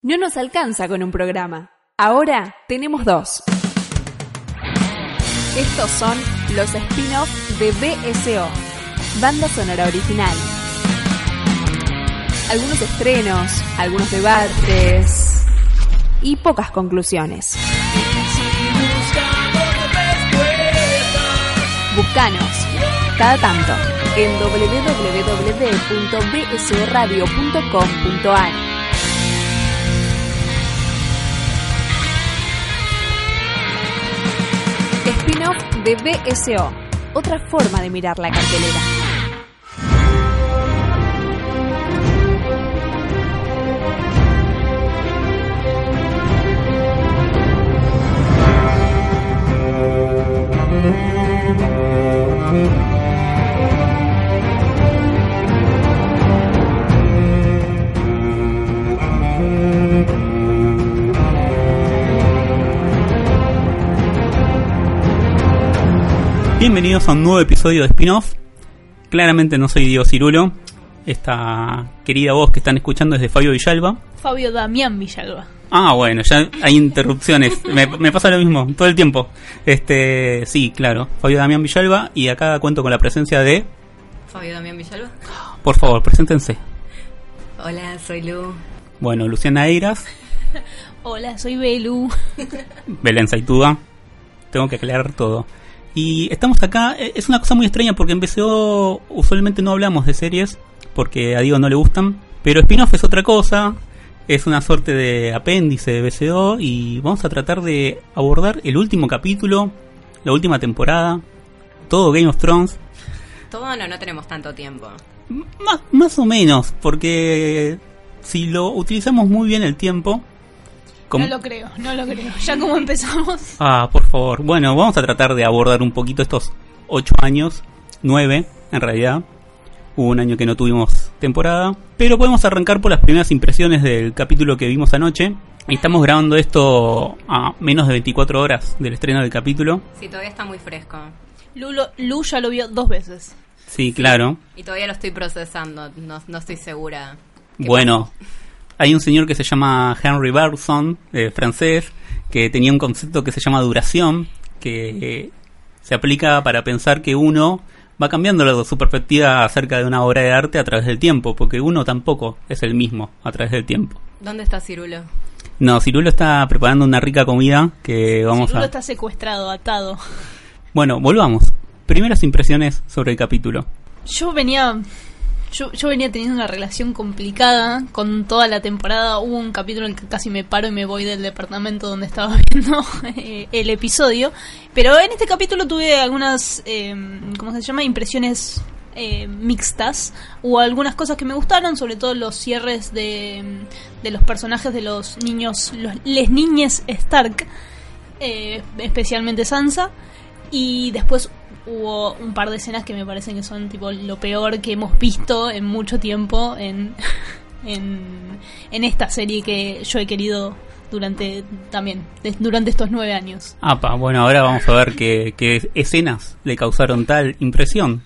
No nos alcanza con un programa. Ahora tenemos dos. Estos son los spin-off de BSO, banda sonora original. Algunos estrenos, algunos debates y pocas conclusiones. Buscanos cada tanto en www.bsoradio.com.ar. Spin-off de BSO, otra forma de mirar la cartelera. Bienvenidos a un nuevo episodio de Spin-Off. Claramente no soy Diego Cirulo. Esta querida voz que están escuchando es de Fabio Villalba. Fabio Damián Villalba. Ah, bueno, ya hay interrupciones. me, me pasa lo mismo todo el tiempo. Este, sí, claro. Fabio Damián Villalba y acá cuento con la presencia de. Fabio Damián Villalba. Por favor, preséntense. Hola, soy Lu. Bueno, Luciana Eiras, Hola, soy Belu. Belén Saituda. Tengo que aclarar todo. Y estamos acá, eh, es una cosa muy extraña porque en BCO usualmente no hablamos de series porque a Diego no le gustan, pero spin-off es otra cosa, es una suerte de apéndice de BCO y vamos a tratar de abordar el último capítulo, la última temporada, todo Game of Thrones, Todo no, no tenemos tanto tiempo. más, más o menos, porque si lo utilizamos muy bien el tiempo... No lo creo, no lo creo. Ya como empezamos. Ah, por favor. Bueno, vamos a tratar de abordar un poquito estos ocho años, nueve en realidad. Hubo un año que no tuvimos temporada, pero podemos arrancar por las primeras impresiones del capítulo que vimos anoche. Estamos grabando esto a menos de 24 horas del estreno del capítulo. Sí, todavía está muy fresco. Lu, lo- Lu ya lo vio dos veces. Sí, claro. Y todavía lo estoy procesando. No, no estoy segura. ¿Qué Bueno, hay un señor que se llama Henry Bergson, eh, francés, que tenía un concepto que se llama duración, que se aplica para pensar que uno va cambiando su perspectiva acerca de una obra de arte a través del tiempo, porque uno tampoco es el mismo a través del tiempo. ¿Dónde está Cirulo? No, Cirulo está preparando una rica comida que vamos Lu a... está secuestrado, atado. Bueno, volvamos. Primeras impresiones sobre el capítulo. Yo venía. Yo, yo venía teniendo una relación complicada con toda la temporada. Hubo un capítulo en que casi me paro y me voy del departamento donde estaba viendo eh, el episodio. Pero en este capítulo tuve algunas, eh, ¿cómo se llama? Impresiones eh, mixtas. Hubo algunas cosas que me gustaron, sobre todo los cierres de, de los personajes de los niños, los, les niñes Stark, eh, especialmente Sansa. Y después hubo un par de escenas que me parecen que son tipo lo peor que hemos visto en mucho tiempo en, en, en esta serie que yo he querido durante también durante estos nueve años. Apa, bueno, ahora vamos a ver qué, qué escenas le causaron tal impresión.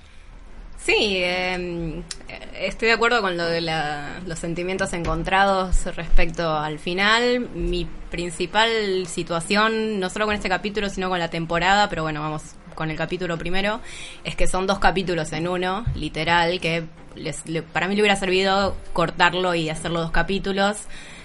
Sí, eh, estoy de acuerdo con lo de la- los sentimientos encontrados respecto al final. Mi principal situación, no solo con este capítulo, sino con la temporada, pero bueno, vamos con el capítulo primero, es que son dos capítulos en uno, literal, que les- le- para mí le hubiera servido cortarlo y hacerlo dos capítulos.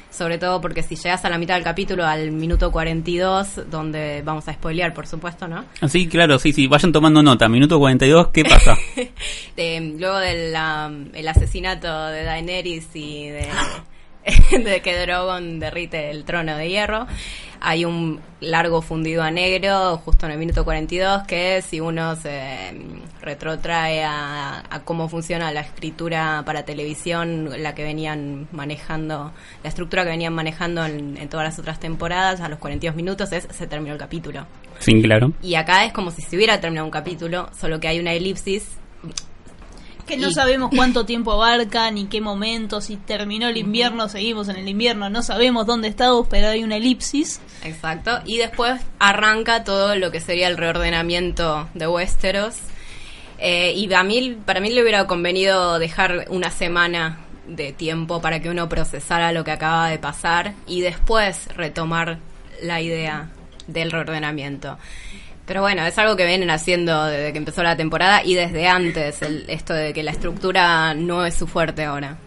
Sobre todo porque si llegas a la mitad del capítulo, al minuto 42, donde vamos a spoilear, por supuesto, ¿no? Así, claro, sí, sí, vayan tomando nota. Minuto 42, ¿qué pasa? luego del am, el asesinato de Daenerys y de, de que Drogon derrite el trono de hierro, hay un largo fundido a negro justo en el minuto 42 que si uno se mm, retrotrae a, a cómo funciona la escritura para televisión, la que venían manejando, la estructura que venían manejando en, en todas las otras temporadas, a los 42 minutos es se terminó el capítulo. sí, claro. Y acá es como si se hubiera terminado un capítulo, solo que hay una elipsis Que no Y- sabemos cuánto tiempo abarca ni qué momento, si terminó el invierno, seguimos en el invierno, no sabemos dónde estamos, pero hay una elipsis. Exacto. Y después arranca todo lo que sería el reordenamiento de Westeros. Eh, y a mí, para mí le hubiera convenido dejar una semana de tiempo para que uno procesara lo que acaba de pasar y después retomar la idea del reordenamiento. Pero bueno, es algo que vienen haciendo desde que empezó la temporada y desde antes, el, esto de que la estructura no es su fuerte ahora.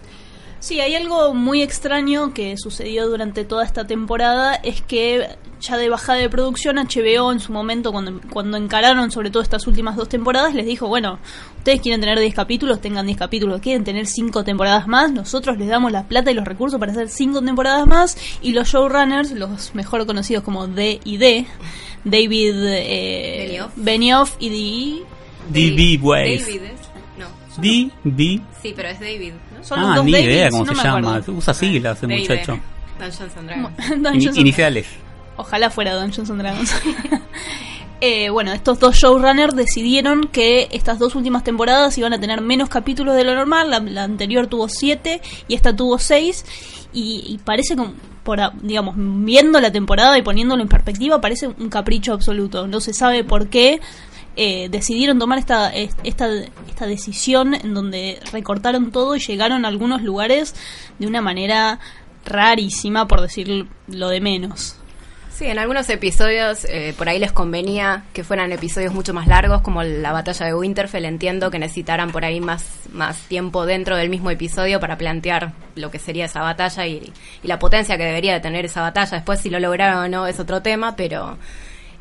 Sí, hay algo muy extraño que sucedió durante toda esta temporada, es que ya de bajada de producción HBO en su momento, cuando, cuando encararon sobre todo estas últimas dos temporadas, les dijo, bueno, ustedes quieren tener 10 capítulos, tengan 10 capítulos, quieren tener 5 temporadas más, nosotros les damos la plata y los recursos para hacer 5 temporadas más, y los showrunners, los mejor conocidos como D y D, David eh, Benioff. Benioff y D... DB Ways. David es- No. DB. Sí, pero es David. ¿no? Son los Ah, ni Davids, idea cómo no se llama. Usa siglas D&D. muchacho. Dungeons and Dragons. Dungeons iniciales. Ojalá fuera Dungeons and Dragons. Eh, bueno, estos dos showrunners decidieron que estas dos últimas temporadas iban a tener menos capítulos de lo normal. La, anterior tuvo siete y esta tuvo seis. Y, y parece como, por, digamos, viendo la temporada y poniéndolo en perspectiva, parece un capricho absoluto. No se sabe por qué eh, decidieron tomar esta, es- esta, esta decisión en donde recortaron todo y llegaron a algunos lugares de una manera rarísima, por decir lo de menos. Sí, en algunos episodios eh, por ahí les convenía que fueran episodios mucho más largos, como la batalla de Winterfell. Entiendo que necesitaran por ahí más, más tiempo dentro del mismo episodio para plantear lo que sería esa batalla y, la potencia que debería de tener esa batalla. Después, si lo lograron o no, es otro tema, pero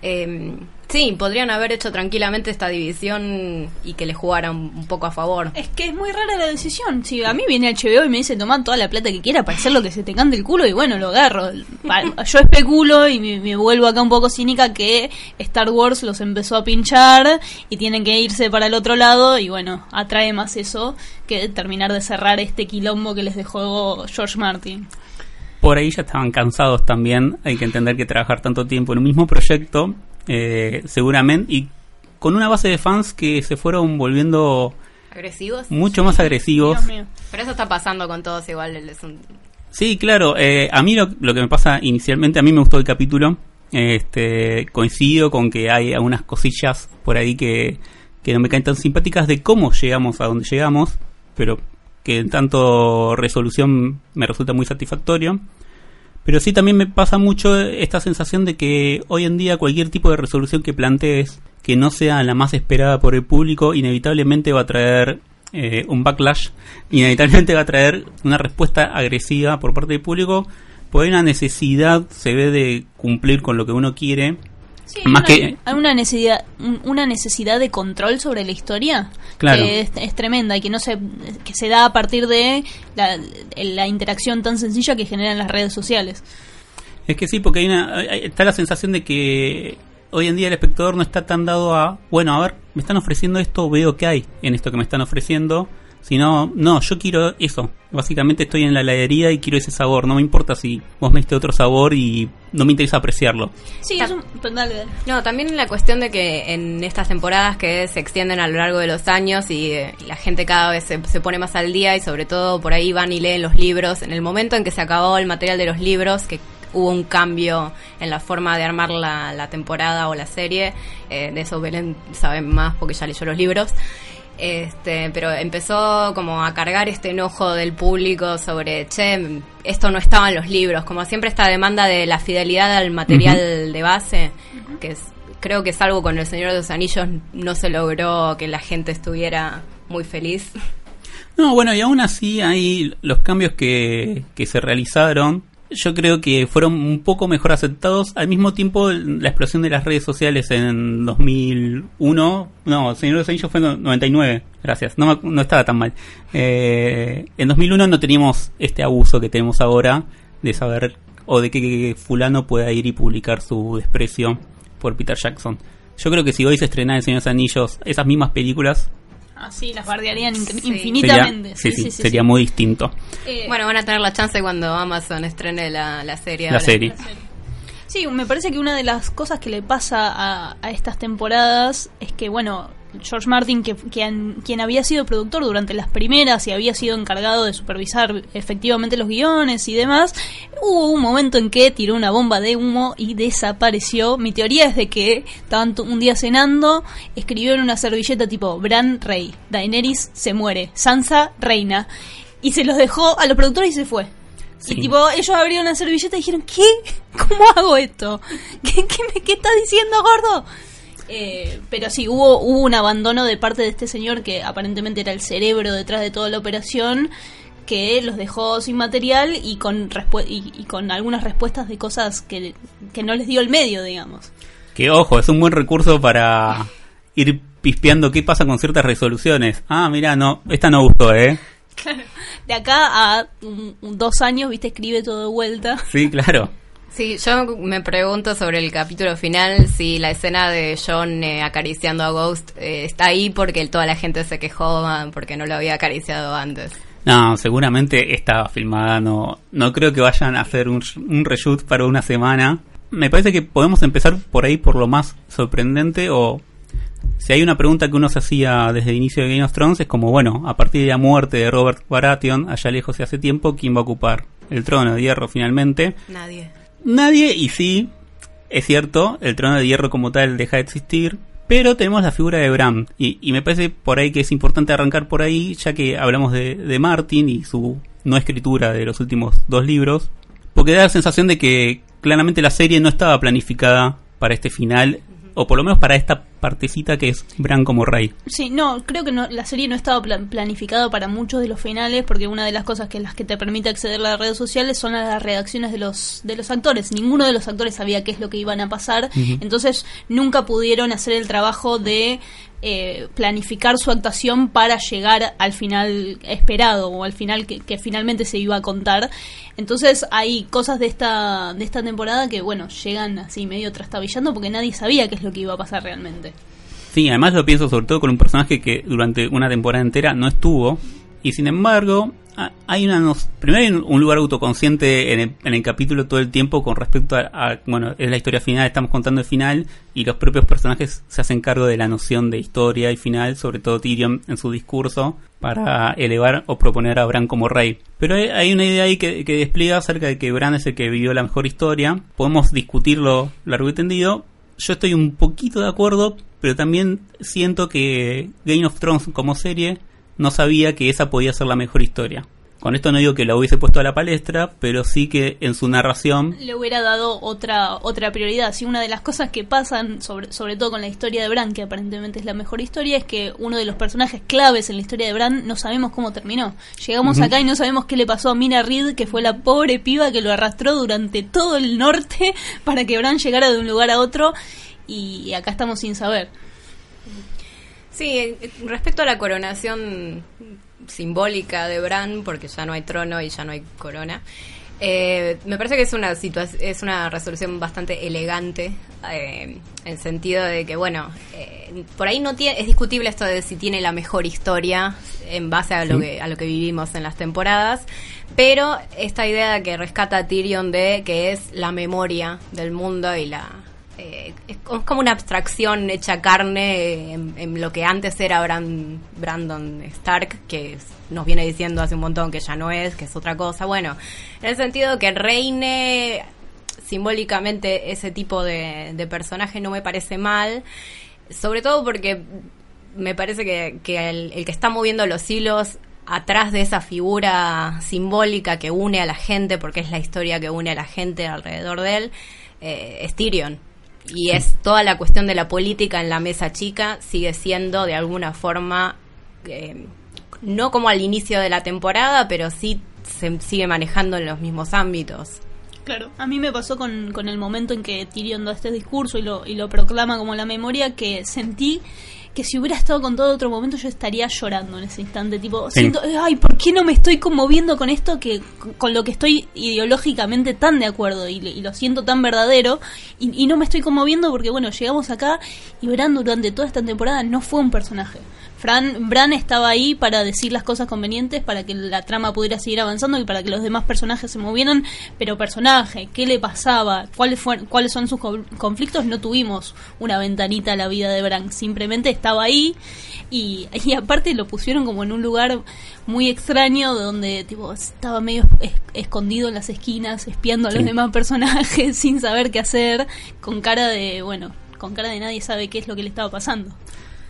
eh, sí, podrían haber hecho tranquilamente esta división y que le jugaran un poco a favor. Es que es muy rara la decisión. Si a mí viene HBO y me dice toma toda la plata que quiera para hacer lo que se te cante el culo y bueno, lo agarro. Yo especulo y me, me vuelvo acá un poco cínica que Star Wars los empezó a pinchar y tienen que irse para el otro lado y bueno, atrae más eso que terminar de cerrar este quilombo que les dejó George Martin. Por ahí ya estaban cansados también. Hay que entender que trabajar tanto tiempo en un mismo proyecto, eh, seguramente, y con una base de fans que se fueron volviendo ¿Agresivos? mucho más agresivos. Pero eso está pasando con todos igual. Es un- Sí, claro. eh, a mí lo, lo que me pasa inicialmente, a mí me gustó el capítulo. Este, coincido con que hay algunas cosillas por ahí que, que no me caen tan simpáticas de cómo llegamos a donde llegamos, pero que en tanto resolución me resulta muy satisfactorio. Pero sí también me pasa mucho esta sensación de que hoy en día cualquier tipo de resolución que plantees que no sea la más esperada por el público, inevitablemente va a traer eh, un backlash, inevitablemente va a traer una respuesta agresiva por parte del público, porque hay una necesidad, se ve, de cumplir con lo que uno quiere. Sí, Más una, que- hay una necesidad, un- una necesidad de control sobre la historia Claro. que es, es tremenda y que no se, que se da a partir de la, la interacción tan sencilla que generan las redes sociales. Es que sí, porque hay una, hay- está la sensación de que hoy en día el espectador no está tan dado a, bueno, a ver, me están ofreciendo esto, veo que hay en esto que me están ofreciendo, sino, no, yo quiero eso. Básicamente estoy en la heladería y quiero ese sabor, no me importa si vos me diste otro sabor y no me interesa apreciarlo. Sí, Ta- es un, dale, dale. No, también la cuestión de que en estas temporadas que se extienden a lo largo de los años y, eh, y la gente cada vez se, se pone más al día y sobre todo por ahí van y leen los libros. En el momento en que se acabó el material de los libros, que hubo un cambio en la forma de armar la, la temporada o la serie, eh, de eso Belén sabe más porque ya leyó los libros. Este, pero empezó como a cargar este enojo del público sobre, che, esto no estaba en los libros, como siempre esta demanda de la fidelidad al material de base, que es, creo que es algo con El Señor de los Anillos no se logró que la gente estuviera muy feliz. No, bueno, y aún así hay los cambios que, que se realizaron. Yo creo que fueron un poco mejor aceptados. Al mismo tiempo, la explosión de las redes sociales en 2001. No, Señor de los Anillos fue en 99. Gracias. No, no estaba tan mal. Eh, en 2001 no teníamos este abuso que tenemos ahora de saber o de que fulano pueda ir y publicar su desprecio por Peter Jackson. Yo creo que si hoy se estrenara El Señor de los Anillos, esas mismas películas, Así las bardearían in- Sí. sería, infinitamente. sí, sí, sería muy distinto. Eh, Bueno, van a tener la chance cuando Amazon estrene la, la serie. La ahora. serie. Sí, me parece que una de las cosas que le pasa a, a estas temporadas es que, bueno, George Martin, que, quien, quien había sido productor durante las primeras y había sido encargado de supervisar efectivamente los guiones y demás, hubo un momento en que tiró una bomba de humo y desapareció. Mi teoría es de que estaban un día cenando, escribió en una servilleta tipo Bran rey, Daenerys se muere, Sansa reina. y se los dejó a los productores y se fue. Sí. Y tipo, ellos abrieron la servilleta y dijeron, ¿qué? ¿Cómo hago esto? ¿Qué, qué, me, qué estás diciendo, gordo? Eh, pero sí, hubo, hubo un abandono de parte de este señor que aparentemente era el cerebro detrás de toda la operación, que los dejó sin material y con, y, y con algunas respuestas de cosas que, que no les dio el medio, digamos. Que ojo, es un buen recurso para ir pispeando qué pasa con ciertas resoluciones. Ah, mira, no, esta no gustó, ¿eh? De acá a un- un- dos años, viste, escribe todo de vuelta. Sí, claro. Sí, yo me pregunto sobre el capítulo final si la escena de John eh, acariciando a Ghost eh, está ahí porque toda la gente se quejó ah, porque no lo había acariciado antes. No, seguramente estaba filmada, no, no creo que vayan a hacer un, un reshoot para una semana. Me parece que podemos empezar por ahí por lo más sorprendente o si hay una pregunta que uno se hacía desde el inicio de Game of Thrones es como, bueno, a partir de la muerte de Robert Baratheon, allá lejos de hace tiempo, ¿quién va a ocupar el trono de hierro finalmente? Nadie. Nadie, y sí, es cierto, el trono de hierro como tal deja de existir, pero tenemos la figura de Bran, y, me parece por ahí que es importante arrancar por ahí, ya que hablamos de Martin y su no escritura de los últimos dos libros, porque da la sensación de que claramente la serie no estaba planificada para este final, o por lo menos para esta partecita que es Bran como rey. Sí, no, creo que no, la serie no estaba plan- planificada para muchos de los finales, porque una de las cosas que las que te permite acceder a las redes sociales son las reacciones de los de los actores. Ninguno de los actores sabía qué es lo que iban a pasar, entonces nunca pudieron hacer el trabajo de eh, planificar su actuación para llegar al final esperado o al final que, que finalmente se iba a contar. Entonces hay cosas de esta de esta temporada que bueno llegan así medio trastabillando porque nadie sabía qué es lo que iba a pasar realmente. Sí, además lo pienso sobre todo con un personaje que durante una temporada entera no estuvo. Y sin embargo, ha- hay una. primero hay un- lugar autoconsciente en el, capítulo todo el tiempo con respecto a, Bueno, es la historia final, estamos contando el final. Y los propios personajes se hacen cargo de la noción de historia y final, sobre todo Tyrion en su discurso, para elevar o proponer a Bran como rey. Pero hay, hay una idea ahí que, que despliega acerca de que Bran es el que vivió la mejor historia. Podemos discutirlo largo y tendido, yo estoy un poquito de acuerdo, pero también siento que Game of Thrones como serie no sabía que esa podía ser la mejor historia. Con esto no digo que la hubiese puesto a la palestra, pero sí que en su narración le hubiera dado otra otra prioridad. Si una de las cosas que pasan, sobre, sobre todo con la historia de Bran, que aparentemente es la mejor historia, es que uno de los personajes claves en la historia de Bran no sabemos cómo terminó. Llegamos acá y no sabemos qué le pasó a Mina Reed, que fue la pobre piba que lo arrastró durante todo el norte para que Bran llegara de un lugar a otro. Y acá estamos sin saber. Sí, eh, respecto a la coronación simbólica de Bran, porque ya no hay trono y ya no hay corona, eh, me parece que es una situa- es una resolución bastante elegante, eh, en el sentido de que, bueno, eh, por ahí no tiene, es discutible esto de si tiene la mejor historia en base a lo, que, a lo que vivimos en las temporadas, pero esta idea que rescata Tyrion de que es la memoria del mundo y la eh, es co- es como una abstracción hecha carne en, en lo que antes era Bran- Brandon Stark, que nos viene diciendo hace un montón que ya no es, que es otra cosa. Bueno, en el sentido que reine simbólicamente ese tipo de, personaje no me parece mal, sobre todo porque me parece que, el que está moviendo los hilos atrás de esa figura simbólica que une a la gente, porque es la historia que une a la gente alrededor de él, eh, es Tyrion. Y es toda la cuestión de la política en la mesa chica, sigue siendo de alguna forma, eh, no como al inicio de la temporada, pero sí se sigue manejando en los mismos ámbitos. Claro, a mí me pasó con, con el momento en que Tyrion da este discurso y lo, y lo proclama como la memoria, que sentí que si hubiera estado con todo otro momento yo estaría llorando en ese instante, tipo, Sí. siento, ay, ¿por qué no me estoy conmoviendo con esto que con lo que estoy ideológicamente tan de acuerdo y, y lo siento tan verdadero y, y no me estoy conmoviendo porque bueno, llegamos acá y Bran durante toda esta temporada no fue un personaje. Fran, Bran estaba ahí para decir las cosas convenientes, para que la trama pudiera seguir avanzando y para que los demás personajes se movieran, pero personaje, ¿qué le pasaba? ¿Cuáles, fueron, cuáles son sus co- conflictos? No tuvimos una ventanita a la vida de Bran, simplemente estaba ahí y, y aparte lo pusieron como en un lugar muy extraño donde tipo estaba medio es- escondido en las esquinas, espiando a los Sí. demás personajes sin saber qué hacer, con cara de, bueno, con cara de nadie sabe qué es lo que le estaba pasando.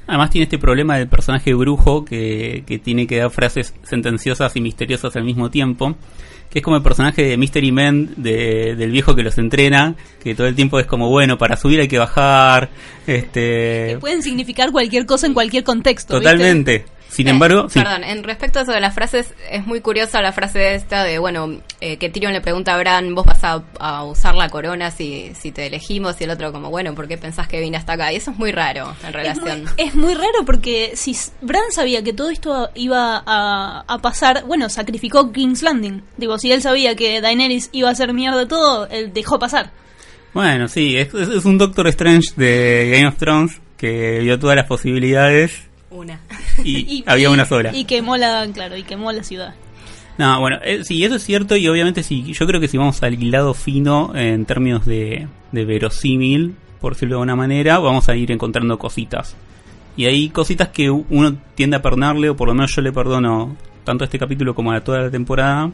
Además tiene este problema del personaje brujo que, que tiene que dar frases sentenciosas y misteriosas al mismo tiempo que es como el personaje de Mystery Man de, del viejo que los entrena, que todo el tiempo es como, bueno, para subir hay que bajar, este... Que pueden significar cualquier cosa en cualquier contexto. Totalmente. Sin Eh, embargo, sí. Perdón, en respecto a eso de las frases, es muy curiosa la frase esta de, bueno, eh, que Tyrion le pregunta a Bran, vos vas a, a usar la corona si, si te elegimos, y el otro como, bueno, ¿por qué pensás que vine hasta acá? Y eso es muy raro en Es relación. muy, es muy raro porque si Bran sabía que todo esto iba a, a pasar, bueno, sacrificó King's Landing. Digo, si él sabía que Daenerys iba a hacer mierda todo, él dejó pasar. Bueno, sí, es- es un Doctor Strange de Game of Thrones que vio todas las posibilidades Una. y, había una sola. Y quemó la, claro, y quemó la ciudad. No, bueno, eh, sí, eso es cierto y obviamente sí, yo creo que si vamos al hilado fino en términos de, de verosímil, por decirlo de alguna manera, vamos a ir encontrando cositas. Y hay cositas que uno tiende a perdonarle, o por lo menos yo le perdono tanto a este capítulo como a toda la temporada,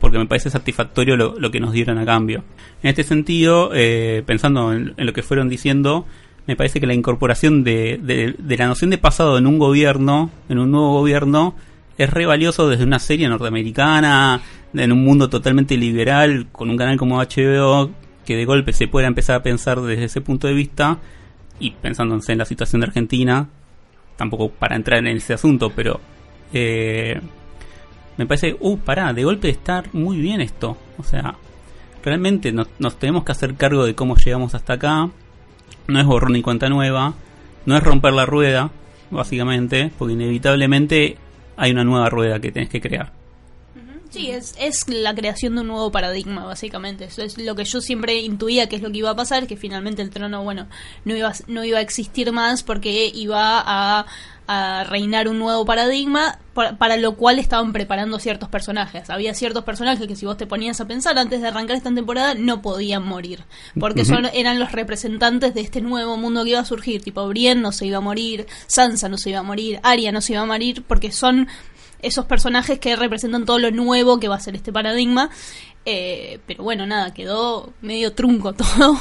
porque me parece satisfactorio lo, lo que nos dieron a cambio. En este sentido, eh, pensando en, en lo que fueron diciendo, me parece que la incorporación de, de- la noción de pasado en un gobierno, en un nuevo gobierno, es re valioso desde una serie norteamericana, en un mundo totalmente liberal, con un canal como HBO, que de golpe se pueda empezar a pensar desde ese punto de vista, y pensándose en la situación de Argentina, tampoco para entrar en ese asunto, pero eh, me parece, uh, pará, de golpe estar muy bien esto. O sea, realmente nos tenemos que hacer cargo de cómo llegamos hasta acá. No es borrón y cuenta nueva, no es romper la rueda, básicamente, porque inevitablemente hay una nueva rueda que tenés que crear. Sí, es, es la creación de un nuevo paradigma, básicamente. Eso es lo que yo siempre intuía que es lo que iba a pasar, que finalmente el trono, bueno, no iba, no iba a existir más porque iba a, a reinar un nuevo paradigma, para, para lo cual estaban preparando ciertos personajes. Había ciertos personajes que si vos te ponías a pensar antes de arrancar esta temporada, no podían morir, porque son eran los representantes de este nuevo mundo que iba a surgir. Tipo, Brienne no se iba a morir, Sansa no se iba a morir, Arya no se iba a morir, porque son esos personajes que representan todo lo nuevo que va a ser este paradigma. Eh, pero bueno, nada, quedó medio trunco todo.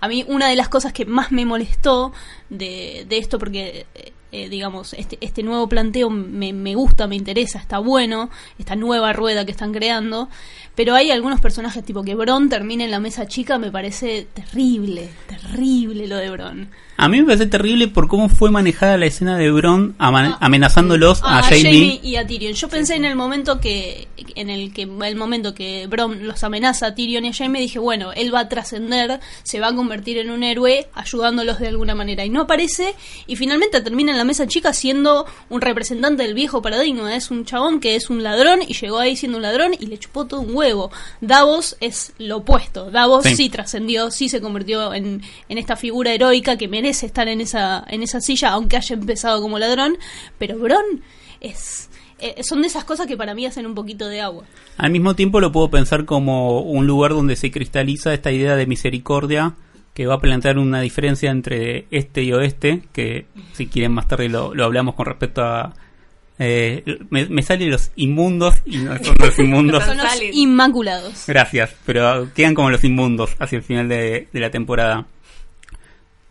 A mí una de las cosas que más me molestó de, de esto, porque eh, digamos, este, este nuevo planteo me, me gusta, me interesa, está bueno, esta nueva rueda que están creando, pero hay algunos personajes tipo que Bron termine en la mesa chica, me parece terrible, terrible lo de Bron. A mí me parece terrible por cómo fue manejada la escena de Bron ama- amenazándolos a, a Jaime. Jaime y a Tyrion. Yo pensé en el momento que en el que el momento que Bron los amenaza a Tyrion y a Jaime dije, bueno, él va a trascender, se va a convertir en un héroe ayudándolos de alguna manera y no aparece y finalmente termina en la mesa chica siendo un representante del viejo paradigma, es un chabón que es un ladrón y llegó ahí siendo un ladrón y le chupó todo un huevo. Davos es lo opuesto. Davos Sí. sí, trascendió, sí se convirtió en, en esta figura heroica que merece estar en esa, en esa silla, aunque haya empezado como ladrón. Pero Bron es. eh, son de esas cosas que para mí hacen un poquito de agua. Al mismo tiempo lo puedo pensar como un lugar donde se cristaliza esta idea de misericordia que va a plantear una diferencia entre este y oeste, que si quieren más tarde lo, lo hablamos con respecto a... eh, me, me salen los inmundos y no son los inmundos. Son los inmaculados. Gracias, pero quedan como los inmundos hacia el final de, de la temporada.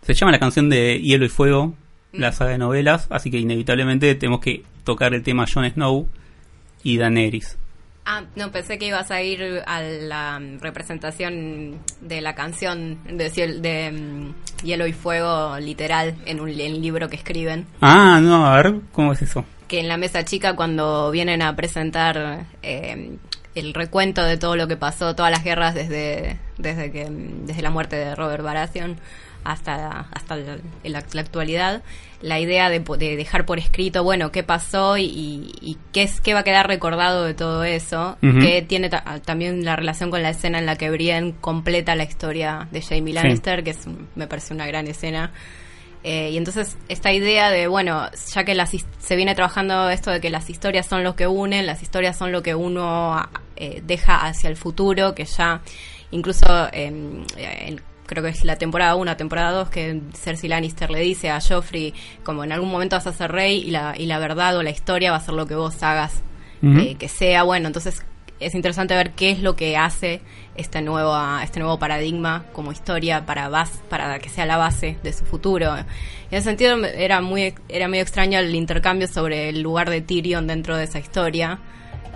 Se llama la canción de Hielo y Fuego, la saga de novelas, así que inevitablemente tenemos que tocar el tema Jon Snow y Daenerys. Ah, no, pensé que ibas a ir a la mm, representación de la canción de, ciel- de mm, Hielo y Fuego literal en un en libro que escriben. Ah, no, a ver, ¿cómo es eso? Que en la mesa chica cuando vienen a presentar eh, el recuento de todo lo que pasó, todas las guerras desde, desde, que, mm, desde la muerte de Robert Baratheon hasta, hasta la, la- la actualidad, la idea de, de dejar por escrito, bueno, qué pasó y, y- qué, es, qué va a quedar recordado de todo eso, que tiene ta- también la relación con la escena en la que Brienne completa la historia de Jamie Lannister, que es, me parece una gran escena. Eh, y entonces esta idea de, bueno, ya que las, se viene trabajando esto de que las historias son lo que unen, las historias son lo que uno eh, deja hacia el futuro, que ya incluso eh, creo que es la temporada 1, temporada 2, que Cersei Lannister le dice a Joffrey, como en algún momento vas a ser rey y la, y la verdad o la historia va a ser lo que vos hagas eh, que sea, bueno, entonces es interesante ver qué es lo que hace este nuevo, este nuevo paradigma como historia para, bas, para que sea la base de su futuro. En ese sentido era, muy, era medio extraño el intercambio sobre el lugar de Tyrion dentro de esa historia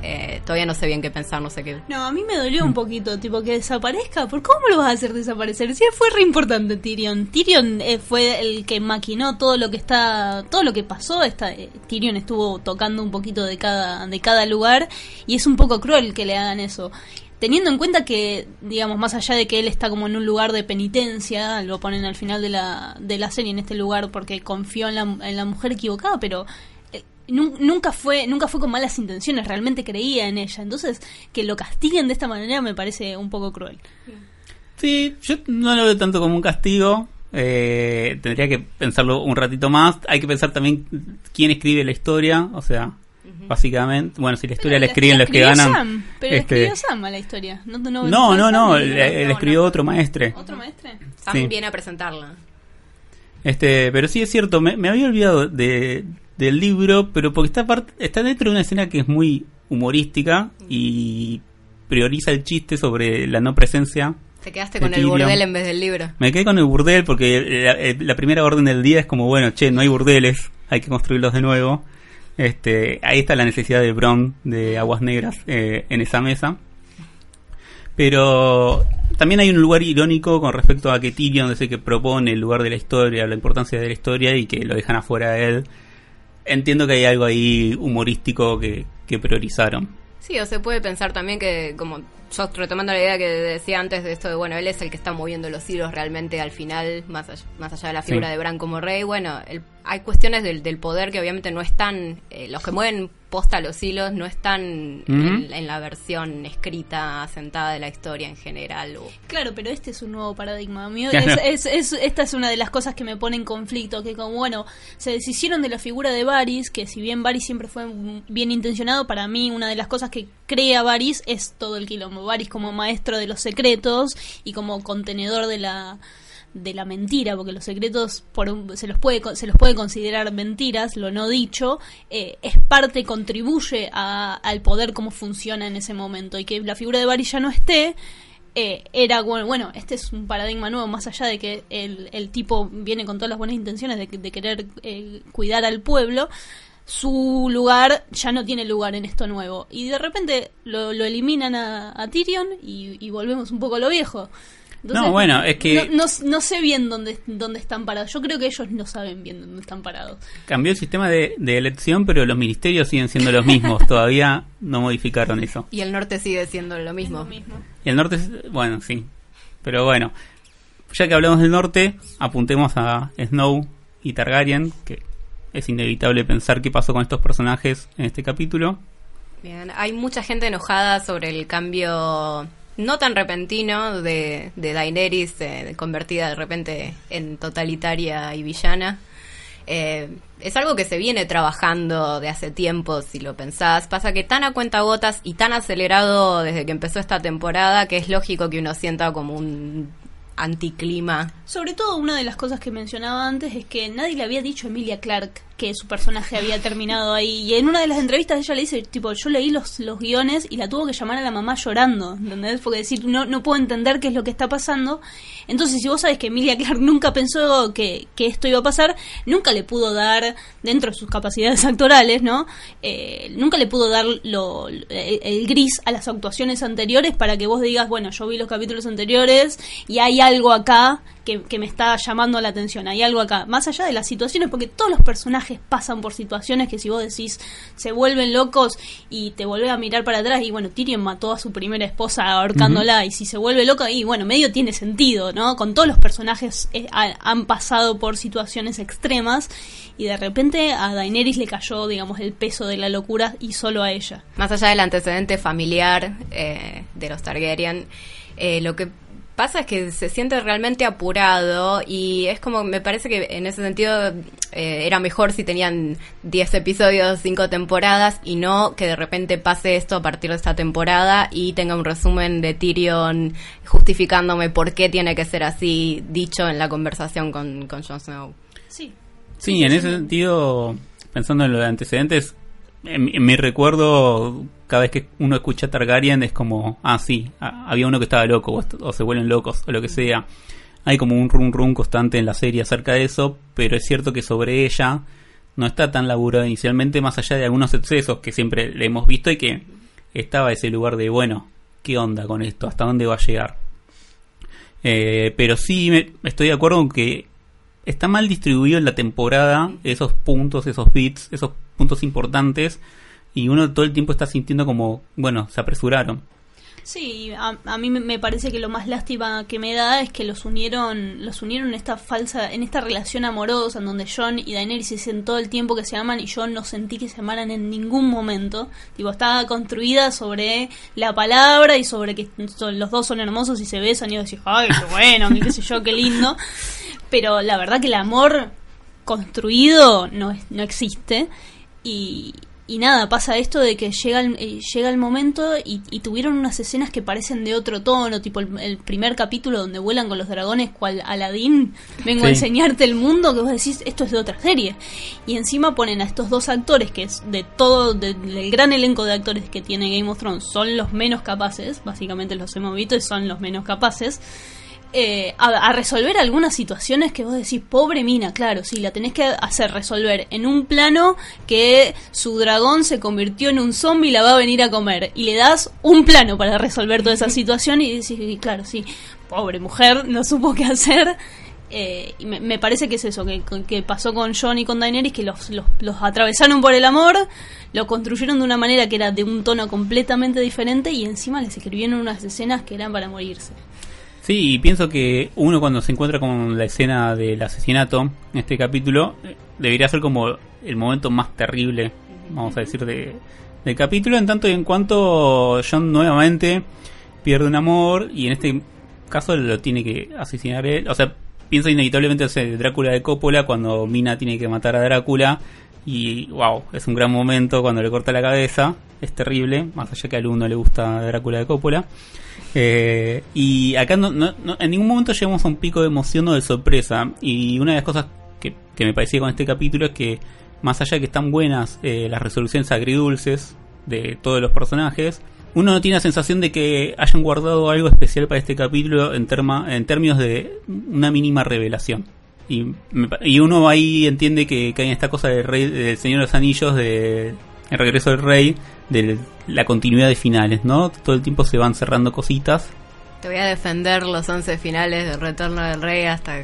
eh, todavía no sé bien qué pensar, no sé qué. No, a mí me dolió un poquito, tipo que desaparezca. ¿Por cómo lo vas a hacer desaparecer? Sí, fue re importante Tyrion. Tyrion eh, fue el que maquinó todo lo que está, todo lo que pasó. Esta, eh, Tyrion estuvo tocando un poquito de cada, de cada lugar y es un poco cruel que le hagan eso teniendo en cuenta que, digamos, más allá de que él está como en un lugar de penitencia, lo ponen al final de la, de la serie en este lugar porque confió en la, en la mujer equivocada, pero nunca fue nunca fue con malas intenciones, realmente creía en ella. Entonces, que lo castiguen de esta manera me parece un poco cruel. Sí, yo no lo veo tanto como un castigo. Eh, tendría que pensarlo un ratito más. Hay que pensar también quién escribe la historia, o sea, básicamente. Bueno, si la historia la escriben los que ganan. pero este, escribió Sam la historia. No, no, no, no, le, escribió otro maestre. ¿Otro maestre? Sam viene a presentarla. Este, pero sí es cierto, me, me había olvidado de, del libro, pero porque está, parte, está dentro de una escena que es muy humorística y prioriza el chiste sobre la no presencia. Te quedaste con el burdel en vez del libro. Me quedé con el burdel porque la, primera orden del día es como, bueno, che, no hay burdeles, hay que construirlos de nuevo. Este, ahí está la necesidad de Bron de Aguas Negras eh, en esa mesa. Pero también hay un lugar irónico con respecto a que Tyrion es el que propone el lugar de la historia, la importancia de la historia y que lo dejan afuera de él entiendo que hay algo ahí humorístico que, que priorizaron. Sí, o se puede pensar también que, como yo retomando la idea que decía antes de esto de, bueno, él es el que está moviendo los hilos realmente al final, más allá, más allá de la figura de Bran como rey, bueno, hay cuestiones del, del, poder que obviamente no están, eh, los que mueven posta los hilos no están en, la versión escrita, asentada de la historia en general. Claro, pero este es un nuevo paradigma. Es, es, esta es una de las cosas que me pone en conflicto, que como, bueno, se deshicieron de la figura de Varys, que si bien Varys siempre fue bien intencionado, para mí una de las cosas que crea Varys es todo el quilombo. Varys como maestro de los secretos y como contenedor de la de la mentira, porque los secretos por se, los puede, se los puede considerar mentiras, lo no dicho, eh, es parte, contribuye al poder como funciona en ese momento. Y que la figura de ya no esté, eh, era bueno, bueno, este es un paradigma nuevo, más allá de que el, el tipo viene con todas las buenas intenciones de, de querer eh, cuidar al pueblo. Su lugar ya no tiene lugar en esto nuevo. Y de repente lo, lo eliminan a, Tyrion y, y volvemos un poco a lo viejo no, bueno, es que... No, sé bien dónde, dónde están parados. Yo creo que ellos no saben bien dónde están parados. Cambió el sistema de, elección, pero los ministerios siguen siendo los mismos. Todavía no modificaron eso. Y el norte sigue siendo lo mismo. Y el norte, bueno, sí. Pero bueno, ya que hablamos del norte, apuntemos a Snow y Targaryen, que es inevitable pensar qué pasó con estos personajes en este capítulo. Bien, hay mucha gente enojada sobre el cambio no tan repentino de, de Daenerys eh, convertida de repente en totalitaria y villana. Eh, es algo que se viene trabajando de hace tiempo, si lo pensás. Pasa que tan a cuenta gotas y tan acelerado desde que empezó esta temporada que es lógico que uno sienta como un anticlima. Sobre todo una de las cosas que mencionaba antes es que nadie le había dicho a Emilia Clark que su personaje había terminado ahí. Y en una de las entrevistas ella le dice, tipo, yo leí los, los guiones y la tuvo que llamar a la mamá llorando, ¿entendés? Porque decir, no, no puedo entender qué es lo que está pasando. Entonces, si vos sabes que Emilia Clark nunca pensó que, que esto iba a pasar, nunca le pudo dar, dentro de sus capacidades actorales, ¿no? Eh, nunca le pudo dar lo, el, gris a las actuaciones anteriores para que vos digas, bueno, yo vi los capítulos anteriores y hay algo acá que, que me está llamando la atención, hay algo acá. Más allá de las situaciones, porque todos los personajes pasan por situaciones que si vos decís se vuelven locos y te volvés a mirar para atrás y bueno, Tyrion mató a su primera esposa ahorcándola y si se vuelve loco y bueno, medio tiene sentido, ¿no? Con todos los personajes eh, han pasado por situaciones extremas y de repente a Daenerys le cayó, digamos, el peso de la locura y solo a ella. Más allá del antecedente familiar eh, de los Targaryen, eh, lo que pasa es que se siente realmente apurado y es como, me parece que en ese sentido eh, era mejor si tenían 10 episodios, 5 temporadas y no que de repente pase esto a partir de esta temporada y tenga un resumen de Tyrion justificándome por qué tiene que ser así dicho en la conversación con, con Jon Snow. Sí. Sí, en ese sentido, pensando en los antecedentes, en, mi recuerdo cada vez que uno escucha Targaryen es como, ah, sí, había uno que estaba loco, o, se vuelven locos, o lo que sea. Hay como un rum rum constante en la serie acerca de eso, pero es cierto que sobre ella no está tan laburada inicialmente, más allá de algunos excesos que siempre le hemos visto y que estaba ese lugar de, bueno, ¿qué onda con esto? ¿Hasta dónde va a llegar? Eh, pero sí me, estoy de acuerdo con que está mal distribuido en la temporada esos puntos, esos bits, esos puntos importantes y uno todo el tiempo está sintiendo como, bueno, se apresuraron. Sí, a, mí me parece que lo más lástima que me da es que los unieron, los unieron en esta falsa, en esta relación amorosa en donde John y Daenerys dicen todo el tiempo que se aman y yo no sentí que se amaran en ningún momento. Tipo, estaba construida sobre la palabra y sobre que los dos son hermosos y se besan y yo decía, ay, qué bueno, qué sé yo, qué lindo. Pero la verdad que el amor construido no, no existe. Y, y nada, pasa esto de que llega el, eh, llega el momento y, tuvieron unas escenas que parecen de otro tono, tipo el, primer capítulo donde vuelan con los dragones cual Aladín, vengo a enseñarte el mundo, que vos decís, esto es de otra serie. Y encima ponen a estos dos actores, que es de todo, del gran elenco de actores que tiene Game of Thrones, son los menos capaces, básicamente los hemos visto y son los menos capaces. Eh, a, resolver algunas situaciones que vos decís, pobre mina, claro, sí, la tenés que hacer resolver en un plano que su dragón se convirtió en un zombie y la va a venir a comer. Y le das un plano para resolver toda esa situación y decís, claro, sí, pobre mujer, no supo qué hacer. Eh, y me, parece que es eso, que, que, pasó con John y con Daenerys, que los, los, los atravesaron por el amor, lo construyeron de una manera que era de un tono completamente diferente y encima les escribieron unas escenas que eran para morirse. Sí, y pienso que uno cuando se encuentra con la escena del asesinato en este capítulo, eh, debería ser como el momento más terrible, vamos a decir, de, del capítulo, en tanto y en cuanto John nuevamente pierde un amor y en este caso lo tiene que asesinar él. O sea, pienso inevitablemente en Drácula de Coppola cuando Mina tiene que matar a Drácula y wow, es un gran momento cuando le corta la cabeza, es terrible, más allá que al uno le gusta Drácula de Coppola. Eh, y acá no, en ningún momento llegamos a un pico de emoción o de sorpresa. Y una de las cosas que, me parecía con este capítulo es que, más allá de que están buenas eh, las resoluciones agridulces de todos los personajes, uno no tiene la sensación de que hayan guardado algo especial para este capítulo en, en términos de una mínima revelación. Y, y uno ahí entiende que, que hay esta cosa del, rey, del Señor de los Anillos, de El regreso del rey, de la continuidad de finales, ¿no? Todo el tiempo se van cerrando cositas. Te voy a defender los 11 finales de Retorno del Rey hasta...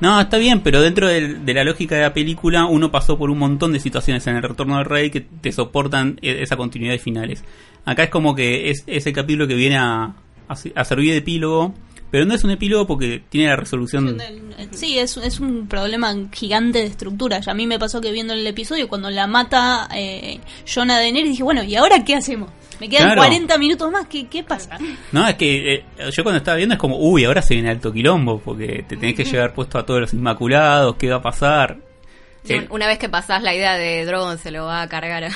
No, está bien, pero dentro de, la lógica de la película uno pasó por un montón de situaciones en el Retorno del Rey que te soportan e, esa continuidad de finales. Acá es como que es, ese capítulo que viene a, a servir de epílogo pero no es un epílogo porque tiene la resolución. Sí, es, es un problema gigante de estructura. a mí me pasó que viendo el episodio, cuando la mata eh, John a Daenerys, dije, bueno, ¿y ahora qué hacemos? Me quedan 40 minutos más, ¿qué, qué pasa? No, es que eh, yo cuando estaba viendo es como, uy, ahora se viene alto quilombo, porque te tenés que llevar puesto a todos los Inmaculados, ¿qué va a pasar? Eh, una vez que pasás la idea de Drogon se lo va a cargar a...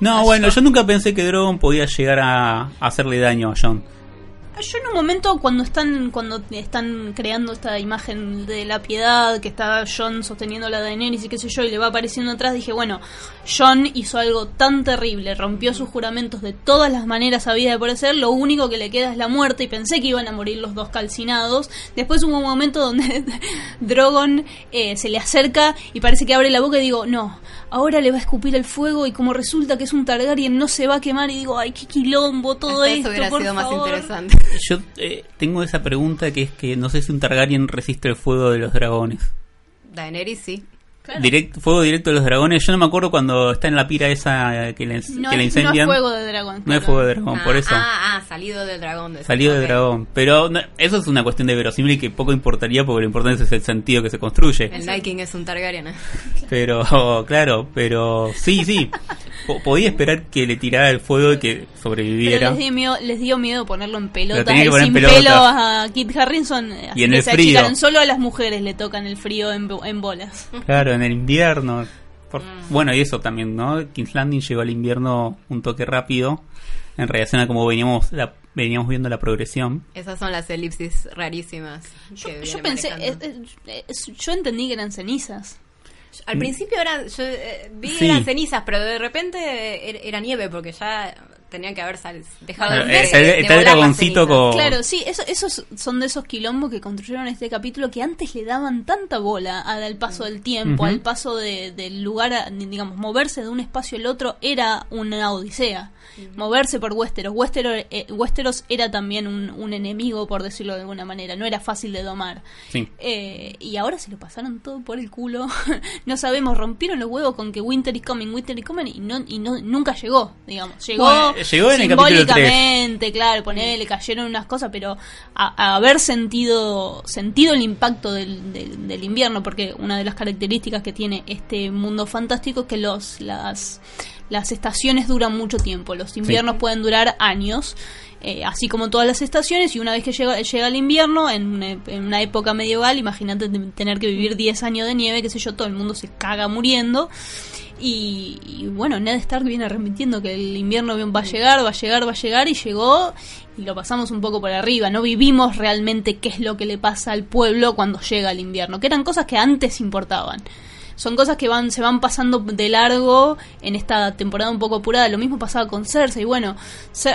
No, bueno, yo nunca pensé que Drogon podía llegar a hacerle daño a John. Yo en un momento cuando están cuando están creando esta imagen de la piedad que está John sosteniendo la Daenerys y qué sé yo y le va apareciendo atrás dije bueno John hizo algo tan terrible rompió sus juramentos de todas las maneras había de por ser lo único que le queda es la muerte y pensé que iban a morir los dos calcinados. Después hubo un momento donde Drogon eh, se le acerca y parece que abre la boca y digo no ahora le va a escupir el fuego y como resulta que es un Targaryen no se va a quemar y digo, ay, qué quilombo todo esto. Eso hubiera sido más interesante. Yo eh, tengo esa pregunta que es que no sé si un Targaryen resiste el fuego de los dragones. Daenerys sí fuego directo de los dragones. Yo no me acuerdo cuando está en la pira esa que le, no, que le incendian. No es fuego de dragón. No es fuego de dragón, por eso. Ah, ah, salido del dragón. salido del dragón. Pero eso es una cuestión de verosímil y que poco importaría porque lo importante es el sentido que se construye. El Night King es un Targaryen. ¿eh? Pero, claro, pero sí, sí. podía esperar que le tirara el fuego y que sobreviviera. les, dio miedo, les dio miedo ponerlo en pelota. Y sin pelo a Kit Harrison. Y en el frío. Solo a las mujeres le tocan el frío en, en bolas. Claro, en el invierno. Mm. Bueno, y eso también, ¿no? King's Landing llegó al invierno un toque rápido en relación a como veníamos la, veníamos viendo la progresión. Esas son las elipsis rarísimas. yo, pensé, yo entendí que eran cenizas. Al principio eran, yo eh, vi eran cenizas, pero de repente er, era, nieve porque ya Tenían que haber sal- dejado de, está el- de está el volar las dragoncito con- Claro, sí, eso, esos son de esos quilombos que construyeron este capítulo que antes le daban tanta bola al paso del tiempo, al paso de- del lugar, a- digamos, moverse de un espacio al otro era una odisea. Moverse por Westeros. Westeros, eh, Westeros era también un, un enemigo, por decirlo de alguna manera, no era fácil de domar. Sí. Eh, y ahora se lo pasaron todo por el culo. no sabemos, rompieron los huevos con que Winter is coming, Winter is coming, y, no, y no, nunca llegó, digamos. Llegó, Bueno, llegó en el capítulo simbólicamente, claro, ponele, cayeron unas cosas, pero a, a haber sentido sentido el impacto del, del, del invierno, porque una de las características que tiene este mundo fantástico es que los las las estaciones duran mucho tiempo, los inviernos pueden durar años. eh, así como todas las estaciones, y una vez que llega, llega el invierno, en una, en una época medieval, imagínate tener que vivir 10 años de nieve, qué sé yo, todo el mundo se caga muriendo. Y, y bueno, Ned Stark viene remitiendo que el invierno va a llegar, va a llegar, va a llegar, y llegó, y lo pasamos un poco por arriba. No vivimos realmente qué es lo que le pasa al pueblo cuando llega el invierno, que eran cosas que antes importaban. Son cosas que van, se van pasando de largo en esta temporada un poco apurada. Lo mismo pasaba con Cersei. Bueno,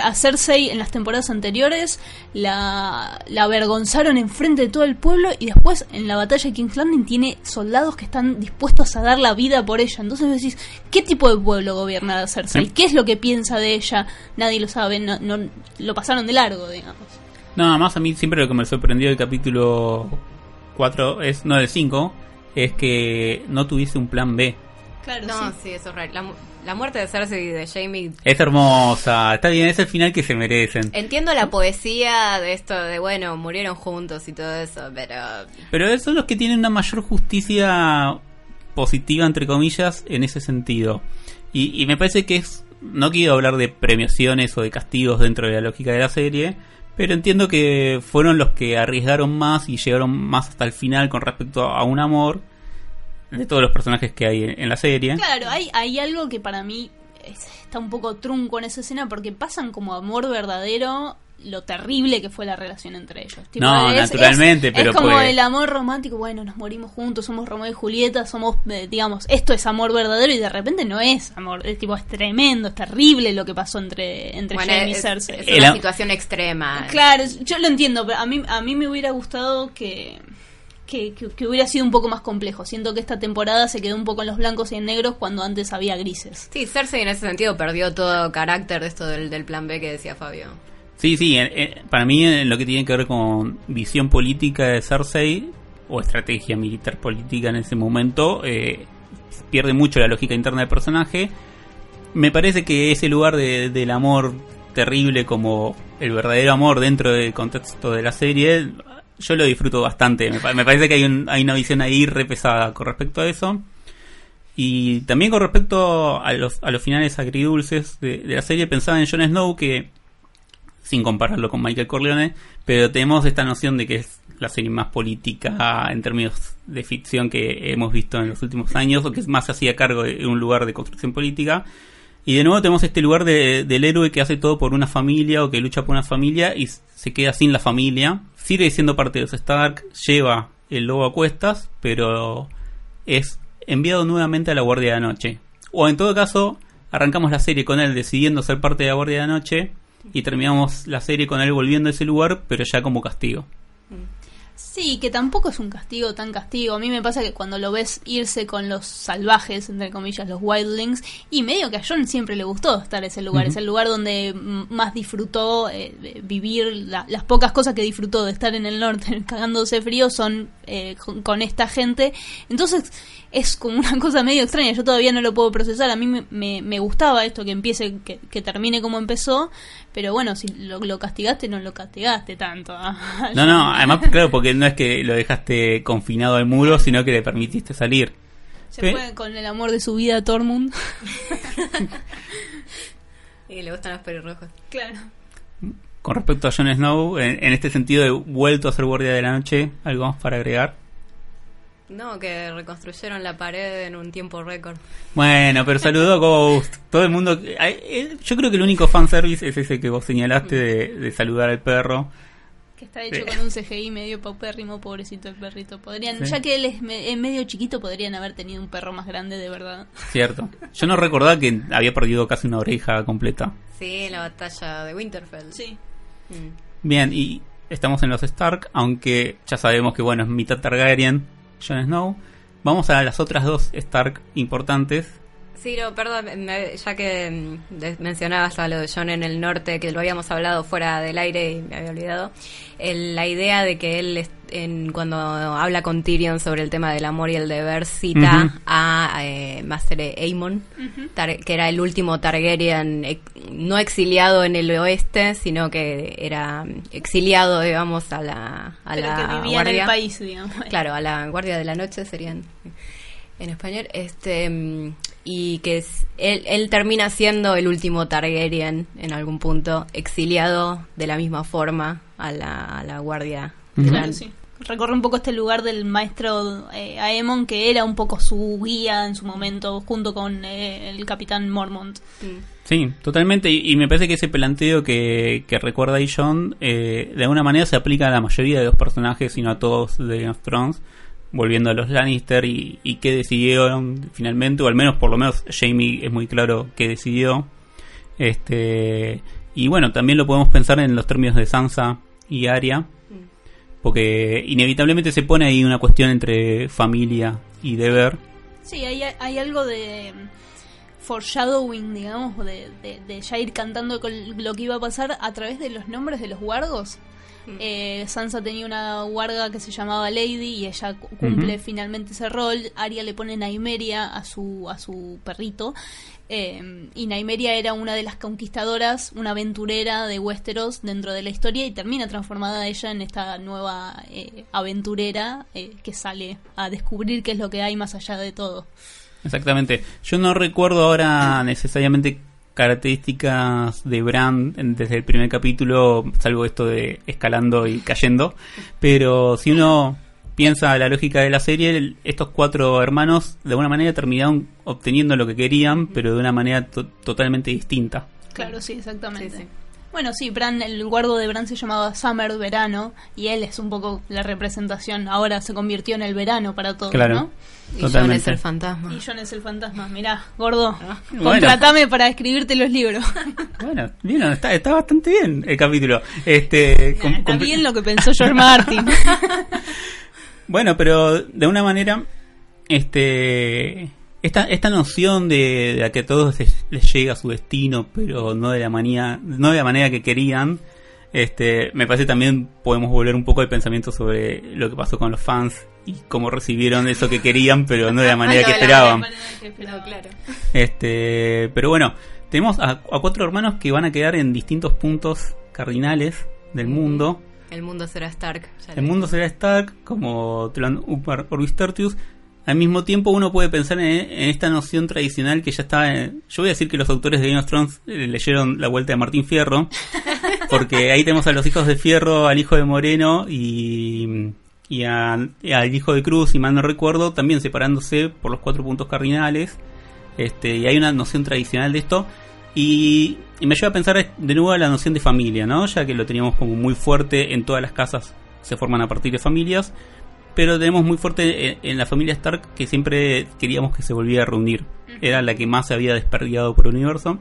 a Cersei en las temporadas anteriores la, la avergonzaron enfrente de todo el pueblo y después en la batalla de King's Landing tiene soldados que están dispuestos a dar la vida por ella. Entonces decís, ¿qué tipo de pueblo gobierna a Cersei? ¿Qué es lo que piensa de ella? Nadie lo sabe, no, no- lo pasaron de largo, digamos. No, además a mí siempre lo que me sorprendió del capítulo 4 es, no del 5, es que no tuviese un plan B. Claro, No, sí. sí, eso es raro. La, mu- la muerte de Cersei y de Jamie. Es hermosa, está bien, es el final que se merecen. Entiendo la poesía de esto de, bueno, murieron juntos y todo eso, pero. Pero esos son los que tienen una mayor justicia positiva, entre comillas, en ese sentido. Y, y me parece que es... No quiero hablar de premiaciones o de castigos dentro de la lógica de la serie, pero entiendo que fueron los que arriesgaron más y llegaron más hasta el final con respecto a un amor de todos los personajes que hay en, la serie. Claro, hay, hay algo que para mí es- está un poco trunco en esa escena porque pasan como amor verdadero lo terrible que fue la relación entre ellos. No, naturalmente, es, pero Es como fue- el amor romántico, bueno, nos morimos juntos, somos Romeo y Julieta, somos, eh, digamos, esto es amor verdadero y de repente no es amor, es tipo, es tremendo, es terrible lo que pasó entre, entre Bueno, y Cersei. es una situación extrema. Claro, yo lo entiendo, pero a mí, a mí me hubiera gustado que, que, que- que hubiera sido un poco más complejo. Siento que esta temporada se quedó un poco en los blancos y en negros cuando antes había grises. Sí, Cersei en ese sentido perdió todo carácter de esto del, del plan B que decía Fabio. Sí, sí, para mí en lo que tiene que ver con visión política de Cersei o estrategia militar política en ese momento, eh, pierde mucho la lógica interna del personaje. Me parece que ese lugar de- del amor terrible como el verdadero amor dentro del contexto de la serie, yo lo disfruto bastante. Me, me parece que hay, un- hay una visión ahí re pesada con respecto a eso. Y también con respecto a los, finales agridulces de la serie, pensaba en Jon Snow que sin compararlo con Michael Corleone, pero tenemos esta noción de que es la serie más política en términos de ficción que hemos visto en los últimos años, o que más hacía cargo de un lugar de construcción política. Y de nuevo tenemos este lugar de- del héroe que hace todo por una familia o que lucha por una familia y se queda sin la familia. Sigue siendo parte de los Stark, lleva el lobo a cuestas, pero es enviado nuevamente a la Guardia de la Noche. O en todo caso, arrancamos la serie con él decidiendo ser parte de la Guardia de la Noche y terminamos la serie con él volviendo a ese lugar, pero ya como castigo. Sí, que tampoco es un castigo tan castigo. A mí me pasa que cuando lo ves irse con los salvajes, entre comillas, los wildlings, y medio que a John siempre le gustó estar en ese lugar. Es el lugar donde más disfrutó eh, vivir. la- las pocas cosas que disfrutó de estar en el norte cagándose frío son eh, con, con esta gente. Entonces es como una cosa medio extraña. Yo todavía no lo puedo procesar. A mí me, me- me gustaba esto que empiece, que, que termine como empezó. Pero bueno, si lo, lo castigaste, no lo castigaste tanto. ¿ah? No, no, además, claro, porque no es que lo dejaste confinado al muro, sino que le permitiste salir. Se ¿Qué? fue con el amor de su vida a Tormund. Y le gustan los pelirrojos. claro. Con respecto a Jon Snow, en, en este sentido de vuelto a ser guardia de la noche, ¿algo más para agregar? No, que reconstruyeron la pared en un tiempo récord. Bueno, pero saludó a Ghost. Todo el mundo. eh, Yo creo que el único fanservice es ese que vos señalaste de, de saludar al perro. Que está hecho Sí. con un CGI medio paupérrimo, pobrecito el perrito. Podrían, Sí. ya que él es, me- es medio chiquito, podrían haber tenido un perro más grande de verdad. Cierto. Yo no recordaba que había perdido casi una oreja completa. Sí, en la batalla de Winterfell. Sí. Mm. Bien, y estamos en los Stark, aunque ya sabemos que, bueno, es mitad Targaryen, Jon Snow. Vamos a las otras dos Stark importantes. Sí, no, perdón, me- ya que mm, de- mencionabas a lo de John en el norte, que lo habíamos hablado fuera del aire y me había olvidado, el- la idea de que él es- en, cuando habla con Tyrion sobre el tema del amor y el deber cita a eh, Master Aemon, Tar- que era el último Targaryen ex- no exiliado en el oeste, sino que era mm, exiliado, digamos, a la, a Pero la que vivía en guardia. el país, digamos. Claro, a la guardia de la noche serían en español. Este mm, y que es- él, él termina siendo el último Targaryen en algún punto, exiliado de la misma forma a la, a la guardia. la- sí. Recorre un poco este lugar del maestro eh, Aemon, que era un poco su guía en su momento, junto con eh, el capitán Mormont. Mm. Sí, totalmente. Y, y me parece que ese planteo que, que recuerda ahí John, eh, de alguna manera se aplica a la mayoría de los personajes, y no a todos de Game of Thrones. Volviendo a los Lannister y, y qué decidieron finalmente, o al menos por lo menos Jamie es muy claro qué decidió. Este, y bueno, también lo podemos pensar en los términos de Sansa y Arya, porque inevitablemente se pone ahí una cuestión entre familia y deber. Sí, hay, hay algo de mm, foreshadowing, digamos, de, de, de ya ir cantando con lo que iba a pasar a través de los nombres de los guardos. Eh, Sansa tenía una guarda que se llamaba Lady y ella cu- cumple finalmente ese rol. Arya le pone Naimeria a su, a su perrito. Eh, y Naimeria era una de las conquistadoras, una aventurera de Westeros dentro de la historia y termina transformada ella en esta nueva eh, aventurera eh, que sale a descubrir qué es lo que hay más allá de todo. Exactamente. Yo no recuerdo ahora necesariamente características de Bran en- desde el primer capítulo, salvo esto de escalando y cayendo. Pero si uno piensa la lógica de la serie, estos cuatro hermanos de alguna manera terminaron obteniendo lo que querían, pero de una manera to- totalmente distinta. Claro, sí, exactamente. Sí, sí. Bueno, sí, Bran, el guardo de Bran se llamaba Summer Verano y él es un poco la representación. Ahora se convirtió en el verano para todos, Claro. ¿no? Y John Totalmente. es el fantasma. Y John es el fantasma. Mirá, gordo, Bueno. contratame para escribirte los libros. Bueno, bien, está, está bastante bien el capítulo. Este, Está bien lo que pensó George Martin. Bueno, pero de una manera, este, esta, esta noción de, de a que a todos les, les llega su destino, pero no de la manera, no de la manera que querían, este, me parece también podemos volver un poco al pensamiento sobre lo que pasó con los fans y cómo recibieron eso que querían, pero no de la manera No que la esperaban. Claro. Este, pero bueno, tenemos a, a cuatro hermanos que van a quedar en distintos puntos cardinales del mundo. El mundo será Stark. El mundo será Stark, como Tlan Upar Orbis Tertius. Al mismo tiempo, uno puede pensar en, en esta noción tradicional que ya está. en- yo voy a decir que los autores de Game of Thrones eh, leyeron La Vuelta de Martín Fierro, porque ahí tenemos a los hijos de Fierro, al hijo de Moreno y, y, a- y al hijo de Cruz, si mal no recuerdo, también separándose por los cuatro puntos cardinales. Este, y hay una noción tradicional de esto. Y, y me lleva a pensar de nuevo a la noción de familia, ¿no? Ya que lo teníamos como muy fuerte en todas las casas, se forman a partir de familias, pero tenemos muy fuerte en, en la familia Stark que siempre queríamos que se volviera a reunir. Era la que más se había desperdigado por el universo.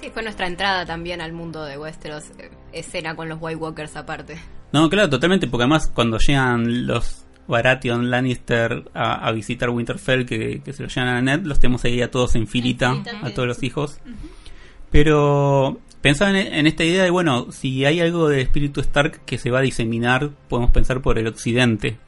Sí, fue nuestra entrada también al mundo de Westeros. eh, Escena con los White Walkers aparte. No, claro, totalmente, porque además cuando llegan los Baratheon Lannister a, a visitar Winterfell, que, que se los llevan a Ned, los tenemos ahí a todos en filita, a todos los hijos. Pero pensaba en, en esta idea de, bueno, si hay algo de espíritu Stark que se va a diseminar, podemos pensar por el occidente.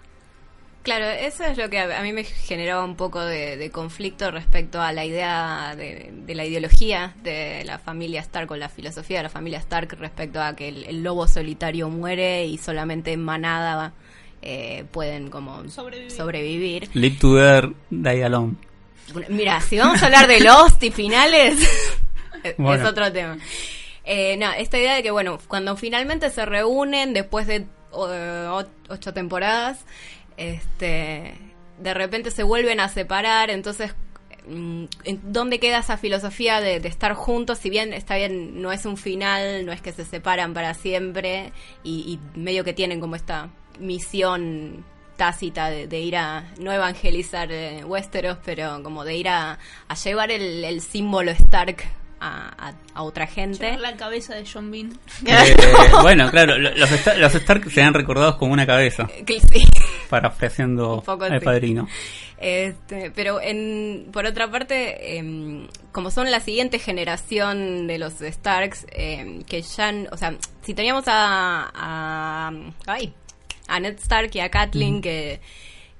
Claro, eso es lo que a mí me generaba un poco de, de conflicto respecto a la idea de, de la ideología de la familia Stark o la filosofía de la familia Stark respecto a que el, el lobo solitario muere y solamente en manada eh, pueden como Sobrevivir. sobrevivir. Live together, die alone. Mira, si vamos a hablar de Lost y finales, es- Bueno. es otro tema. Eh, no, esta idea de que, bueno, cuando finalmente se reúnen después de o- ocho temporadas, este, de repente se vuelven a separar, entonces mm, en dónde queda esa filosofía de, de estar juntos, si bien está bien, no es un final, no es que se separan para siempre y, y medio que tienen como esta misión tácita de, de ir a no evangelizar eh, Westeros, pero como de ir a, a llevar el, el símbolo Stark a, a- a otra gente. La cabeza de John Bean. Eh, bueno, claro, lo- los, Star- los Stark serán recordados como una cabeza, Que sí. Parafraseando Un poco al padrino. Este, pero en, por otra parte, em, como son la siguiente generación de los Starks, em, que ya, o sea, si teníamos a, a, ay, a Ned Stark y a Catelyn que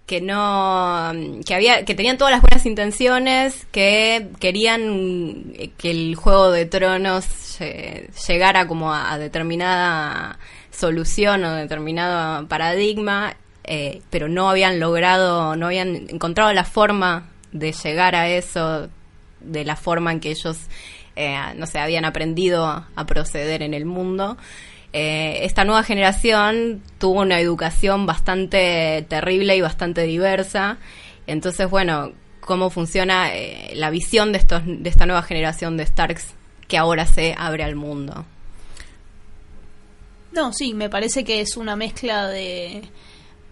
que no que había que tenían todas las buenas intenciones que querían eh, que el juego de tronos lle- llegara como a, a determinada solución o determinado paradigma eh, pero no habían logrado no habían encontrado la forma de llegar a eso de la forma en que ellos eh, no sé habían aprendido a, proceder en el mundo eh, esta nueva generación tuvo una educación bastante terrible y bastante diversa. Entonces, bueno, cómo funciona eh, la visión de, estos, de esta nueva generación de Starks que ahora se abre al mundo. No, sí, me parece que es una mezcla de...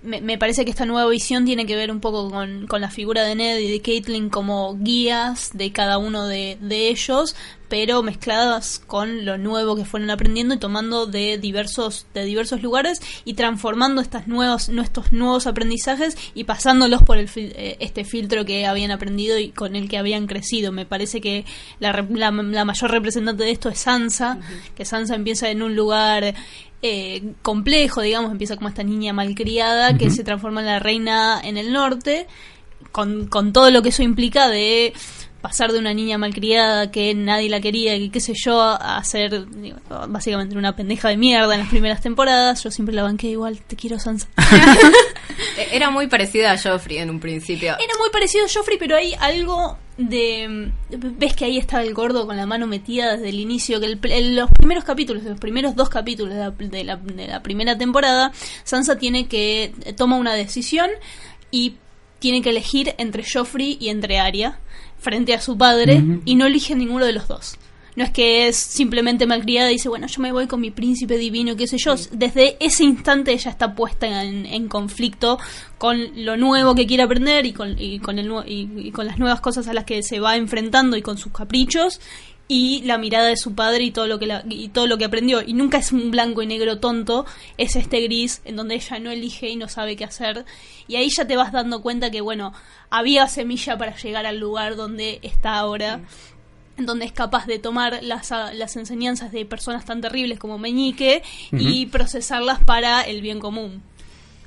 Me, me parece que esta nueva visión tiene que ver un poco con, con la figura de Ned y de Caitlyn como guías de cada uno de, de ellos, pero mezcladas con lo nuevo que fueron aprendiendo y tomando de diversos, de diversos lugares y transformando estas nuevos, nuestros nuevos aprendizajes y pasándolos por el, eh, este filtro que habían aprendido y con el que habían crecido. Me parece que la, la mayor representante de esto es Sansa, que Sansa empieza en un lugar eh, complejo, digamos, empieza como esta niña malcriada que se transforma en la reina en el norte, con, con todo lo que eso implica de pasar de una niña malcriada que nadie la quería, que qué sé yo, a ser digo, básicamente una pendeja de mierda en las primeras temporadas. Yo siempre la banqué igual, te quiero Sansa. Eh, Era muy parecida a Joffrey en un principio. Era muy parecido a Joffrey, pero hay algo de... ¿Ves que ahí estaba el gordo con la mano metida desde el inicio? Que el- en los primeros capítulos, los primeros dos capítulos de la, de la- de la primera temporada, Sansa tiene que... toma una decisión y tiene que elegir entre Joffrey y entre Arya frente a su padre y no elige ninguno de los dos. No es que es simplemente malcriada y dice, bueno, yo me voy con mi príncipe divino, qué sé yo. Desde ese instante ella está puesta en, en conflicto con lo nuevo que quiere aprender y con, y, con el, y, y con las nuevas cosas a las que se va enfrentando y con sus caprichos y la mirada de su padre y todo lo que la- y todo lo que aprendió. Y nunca es un blanco y negro tonto es este gris en donde ella no elige y no sabe qué hacer. Y ahí ya te vas dando cuenta que bueno había semilla para llegar al lugar donde está ahora en donde es capaz de tomar las, las enseñanzas de personas tan terribles como Meñique y procesarlas para el bien común.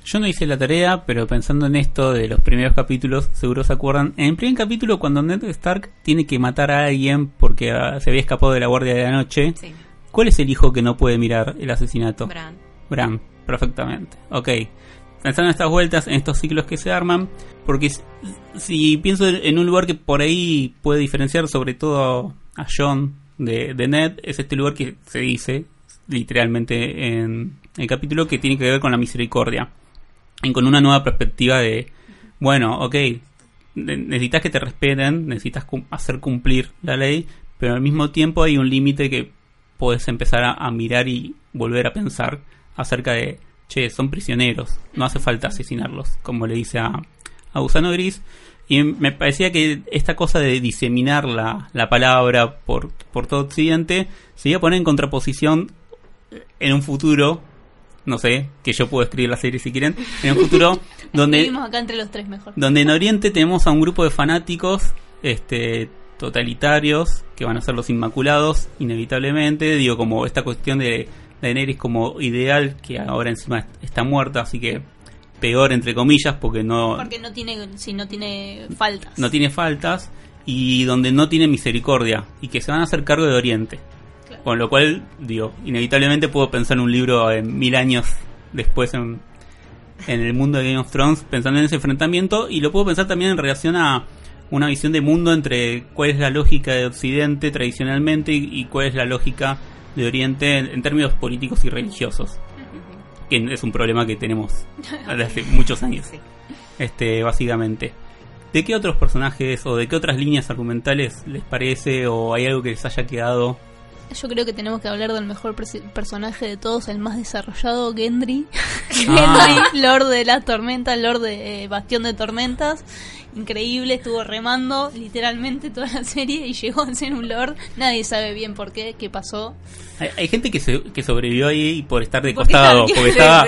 Yo no hice la tarea, pero pensando en esto de los primeros capítulos, seguro se acuerdan. En el primer capítulo, cuando Ned Stark tiene que matar a alguien porque ah, se había escapado de la guardia de la noche, Sí, ¿cuál es el hijo que no puede mirar el asesinato? Bran. Bran, perfectamente. Ok. Pensando en estas vueltas, en estos ciclos que se arman, porque si, si pienso en un lugar que por ahí puede diferenciar sobre todo a John de, de Ned, es este lugar que se dice literalmente en el capítulo que tiene que ver con la misericordia. Y con una nueva perspectiva de, bueno, ok, ne- necesitas que te respeten, necesitas hacer cumplir la ley, pero al mismo tiempo hay un límite que puedes empezar a, mirar y volver a pensar acerca de, che, son prisioneros, no hace falta asesinarlos, como le dice a, a Gusano Gris. Y me parecía que esta cosa de diseminar la, la palabra por, por todo Occidente se iba a poner en contraposición en un futuro, no sé, que yo puedo escribir la serie si quieren, en un futuro donde Vivimos acá entre los tres mejor. donde en Oriente tenemos a un grupo de fanáticos este totalitarios que van a ser los inmaculados inevitablemente digo como esta cuestión de Daenerys como ideal que ahora encima está muerta así que peor entre comillas porque no Porque no tiene, si no tiene faltas. no tiene faltas y donde no tiene misericordia y que se van a hacer cargo de Oriente. Con lo cual digo inevitablemente puedo pensar en un libro en mil años después en en el mundo de Game of Thrones pensando en ese enfrentamiento y lo puedo pensar también en relación a una visión de mundo entre cuál es la lógica de Occidente tradicionalmente y, y cuál es la lógica de Oriente en, en términos políticos y religiosos que es un problema que tenemos desde hace muchos años Sí. este básicamente ¿De qué otros personajes o de qué otras líneas argumentales les parece o hay algo que les haya quedado? Yo creo que tenemos que hablar del mejor personaje de todos, el más desarrollado, Gendry. Ah. Gendry, Lord de las Tormentas, Lord de eh, Bastión de Tormentas. Increíble, estuvo remando literalmente toda la serie y llegó a ser un Lord. Nadie sabe bien por qué, qué pasó. Hay, hay gente que, se, que sobrevivió ahí por estar de Porque costado, está- porque estaba...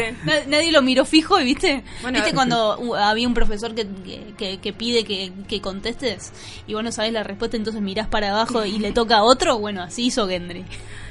Nadie lo miró fijo y viste, Bueno, viste cuando uh, había un profesor que, que, que- que pide que, que contestes y vos no sabés la respuesta, entonces mirás para abajo y le toca a otro, bueno, así hizo Gendry.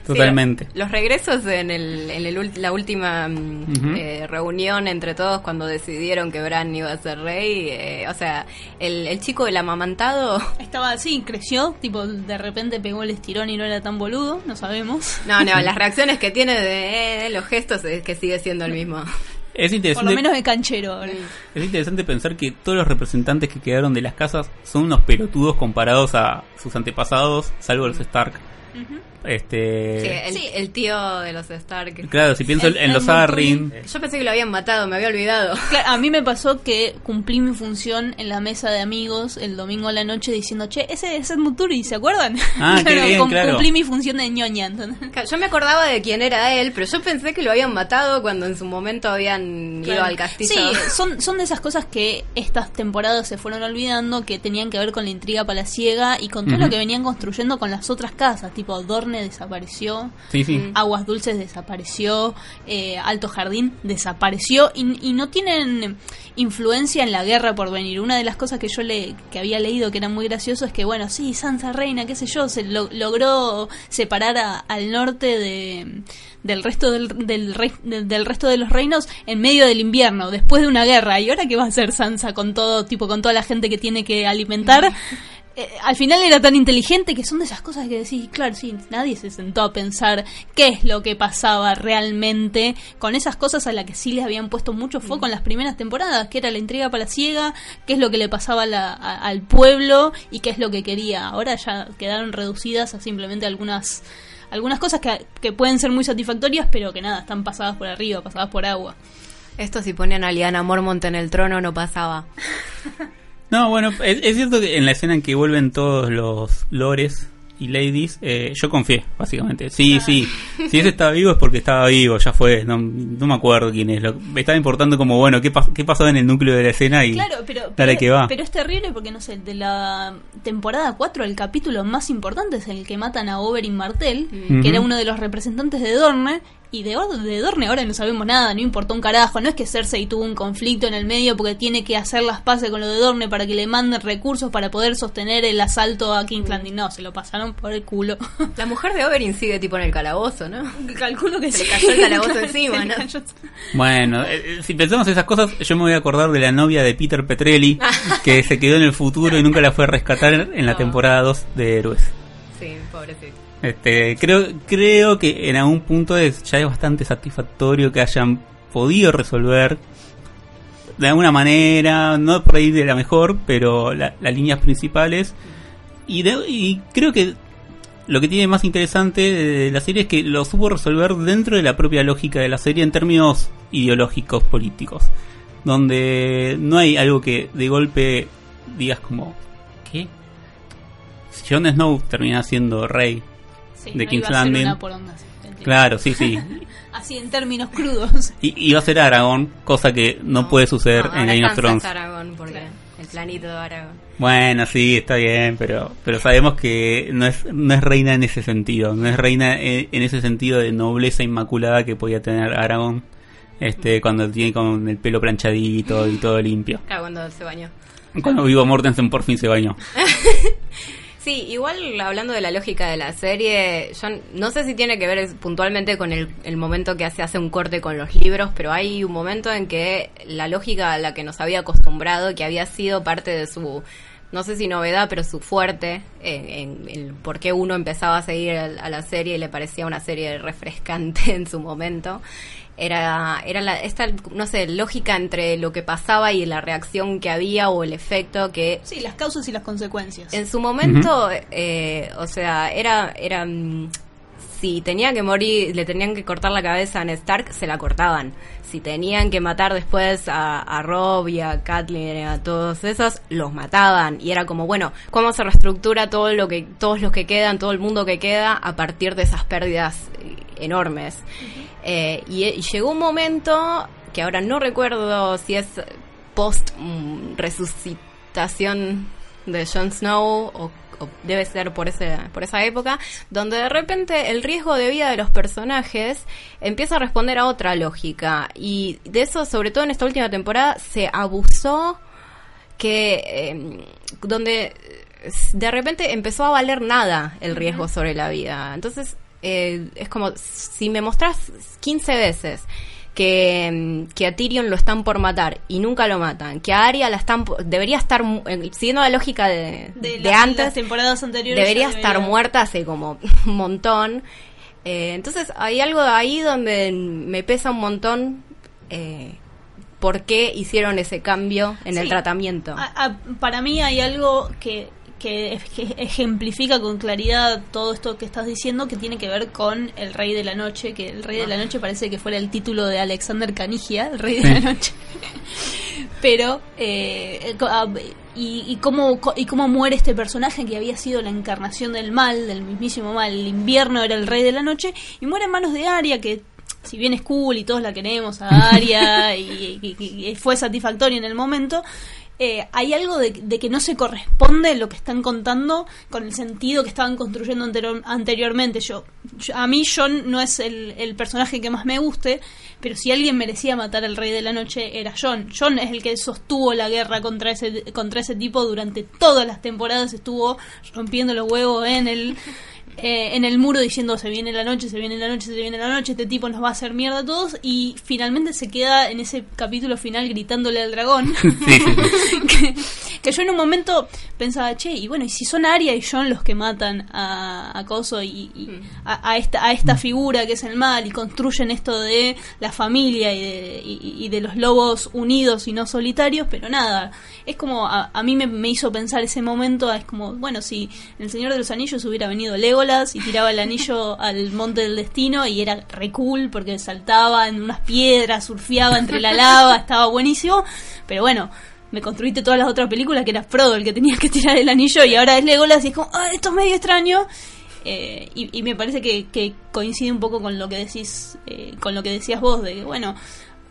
Totalmente. Sí, los regresos en, el, en el la última mm, eh, reunión entre todos cuando decidieron que Bran iba a ser rey, eh, o sea, el, el chico del amamantado, Estaba así, creció, tipo de repente pegó el estirón y no era tan boludo, no sabemos. no, no, las reacciones que tiene de eh, los gestos es que sigue siendo el mismo. Es Por interesante, lo menos de canchero es interesante pensar que todos los representantes que quedaron de las casas son unos pelotudos comparados a sus antepasados, salvo los Stark. Este, Sí, el, Sí. el tío de los Stark. Claro, si pienso El- en los. Arryn, Yo pensé que lo habían matado, me había olvidado. Claro, a mí me pasó que cumplí mi función en la mesa de amigos el domingo a la noche diciendo, che, ese es Ed Muturi, ¿se acuerdan? Ah, qué bien, cum- claro. Cumplí mi función de ñoña. ¿entendés? Yo me acordaba de quién era él, pero yo pensé que lo habían matado cuando en su momento habían ido al castillo. Sí, son, son de esas cosas que estas temporadas se fueron olvidando que tenían que ver con la intriga palaciega y con todo lo que venían construyendo con las otras casas, tipo Dorne desapareció, sí, sí. Mm. Aguas Dulces desapareció, eh, Alto Jardín desapareció y, y no tienen influencia en la guerra por venir. Una de las cosas que yo le que había leído que era muy gracioso es que bueno, sí, Sansa Reina, qué sé yo, se lo- logró separar a- al norte de del resto del, del, rey- del, del resto de los reinos en medio del invierno, después de una guerra. ¿Y ahora qué va a hacer Sansa con todo, tipo con toda la gente que tiene que alimentar? Eh, al final era tan inteligente que son de esas cosas que decís, claro, sí, nadie se sentó a pensar qué es lo que pasaba realmente con esas cosas a las que sí les habían puesto mucho foco en las primeras temporadas, que era la intriga palaciega, qué es lo que le pasaba a la- a- al pueblo y qué es lo que quería. Ahora ya quedaron reducidas a simplemente algunas algunas cosas que, que pueden ser muy satisfactorias, pero que nada, están pasadas por arriba, pasadas por agua. Esto si ponían a Liana Mormont en el trono no pasaba. No, bueno, es, es cierto que en la escena en que vuelven todos los lores y ladies, eh, yo confié, básicamente. Sí, sí, si ese estaba vivo es porque estaba vivo, ya fue, no, no me acuerdo quién es. Lo, me estaba importando como, bueno, ¿qué, pas- qué pasó en el núcleo de la escena y Claro, pero, dale pero, que va. pero es terrible porque, no sé, de la temporada 4 el capítulo más importante es el que matan a Oberyn Martell, Ujú. que era uno de los representantes de Dorne, y de, de Dorne ahora no sabemos nada, no importó un carajo, no es que Cersei tuvo un conflicto en el medio porque tiene que hacer las paces con lo de Dorne para que le manden recursos para poder sostener el asalto a King's Landing, no, se lo pasaron por el culo. La mujer de Oberyn sigue tipo en el calabozo, ¿no? Calculo que Se le sí. cayó el calabozo Claro, encima, le ¿no? Bueno, eh, eh, si pensamos esas cosas, yo me voy a acordar de la novia de Peter Petrelli, que se quedó en el futuro y nunca la fue a rescatar en la No. temporada 2 de Héroes. Sí, pobrecito. Este, creo, creo que en algún punto es, ya es bastante satisfactorio que hayan podido resolver de alguna manera, no por ahí de la mejor, pero la- las líneas principales. Y, y creo que lo que tiene más interesante de la serie es que lo supo resolver dentro de la propia lógica de la serie en términos ideológicos, políticos. Donde no hay algo que de golpe digas como, ¿qué? Jon Snow termina siendo rey Sí, de no King's iba a ser Landing. una poronga, sí, te entiendo. Claro, sí, sí. Así en términos crudos. Y iba a ser Aragorn, cosa que no, puede suceder No, en Game of Thrones. es Aragorn, porque el planito de Aragorn. Bueno, sí, está bien, pero pero sabemos que no es no es reina en ese sentido, no es reina en, en ese sentido de nobleza inmaculada que podía tener Aragorn este cuando tiene con el pelo planchadito y todo limpio. Claro, cuando se bañó. Cuando Vivo Mortensen por fin se bañó. Sí, igual hablando de la lógica de la serie, yo no sé si tiene que ver puntualmente con el, el momento que se hace un corte con los libros, pero hay un momento en que la lógica a la que nos había acostumbrado, que había sido parte de su, no sé si novedad, pero su fuerte, eh, en el por qué uno empezaba a seguir a la serie y le parecía una serie refrescante en su momento, era, era la, esta, no sé, lógica entre lo que pasaba y la reacción que había o el efecto que Sí, las causas y las consecuencias. en su momento, eh, o sea, era, era, mm, si tenía que morir, le tenían que cortar la cabeza a Ned Stark, se la cortaban. Si tenían que matar después a, a Rob y a Kathleen, a todos esos, los mataban. Y era como, bueno, ¿cómo se reestructura todo lo que, todos los que quedan, todo el mundo que queda a partir de esas pérdidas eh, enormes? Eh, y, y llegó un momento que ahora no recuerdo si es post mm, resucitación de Jon Snow o, o debe ser por ese por esa época donde de repente el riesgo de vida de los personajes empieza a responder a otra lógica. Y de eso sobre todo en esta última temporada se abusó que eh, donde de repente empezó a valer nada el riesgo sobre la vida. Entonces eh, es como si me mostrás 15 veces que, mm, que a Tyrion lo están por matar y nunca lo matan, que a Arya la están debería estar eh, siguiendo la lógica de, De, antes las temporadas anteriores. debería estar muerta hace como un montón. Eh, entonces hay algo ahí donde me pesa un montón eh, por qué hicieron ese cambio en el tratamiento. A- a- para mí hay algo que, que, ej- que ejemplifica con claridad todo esto que estás diciendo que tiene que ver con el Rey de la Noche, que el Rey de la Noche parece que fuera el título de Alexander Canigia, el Rey de la Noche. Pero, eh, ah, y, y, cómo, y cómo muere este personaje que había sido la encarnación del mal, del mismísimo mal. El invierno era el Rey de la Noche y muere en manos de Arya, que si bien es cool y todos la queremos a Arya y, y- y- y fue satisfactoria en el momento, eh, hay algo de, de que no se corresponde lo que están contando con el sentido que estaban construyendo anteriormente. Yo, yo- a mí John no es el, el personaje que más me guste, pero si alguien merecía matar al Rey de la Noche era John. John es el que sostuvo la guerra contra ese contra ese tipo durante todas las temporadas estuvo rompiendo los huevos en el eh, en el muro diciendo se viene la noche, se viene la noche, se viene la noche, este tipo nos va a hacer mierda a todos y finalmente se queda en ese capítulo final gritándole al dragón. Sí, que, que yo en un momento pensaba, che, y bueno, y si son Arya y John los que matan a, a Coso y, y a, a esta, a esta figura que es el mal y construyen esto de la familia y de, y- y de los lobos unidos y no solitarios, pero nada, es como, a, a mí me, me hizo pensar ese momento, es como, bueno, si en El Señor de los Anillos hubiera venido Legolas y tiraba el anillo al Monte del Destino y era re cool porque saltaba en unas piedras, surfeaba entre la lava, estaba buenísimo, pero bueno, me construiste todas las otras películas que era Frodo el que tenía que tirar el anillo y ahora es Legolas y es como, ah, esto es medio extraño. Eh, y, y me parece que, que coincide un poco con lo que decís, eh, con lo que decías vos, de que bueno,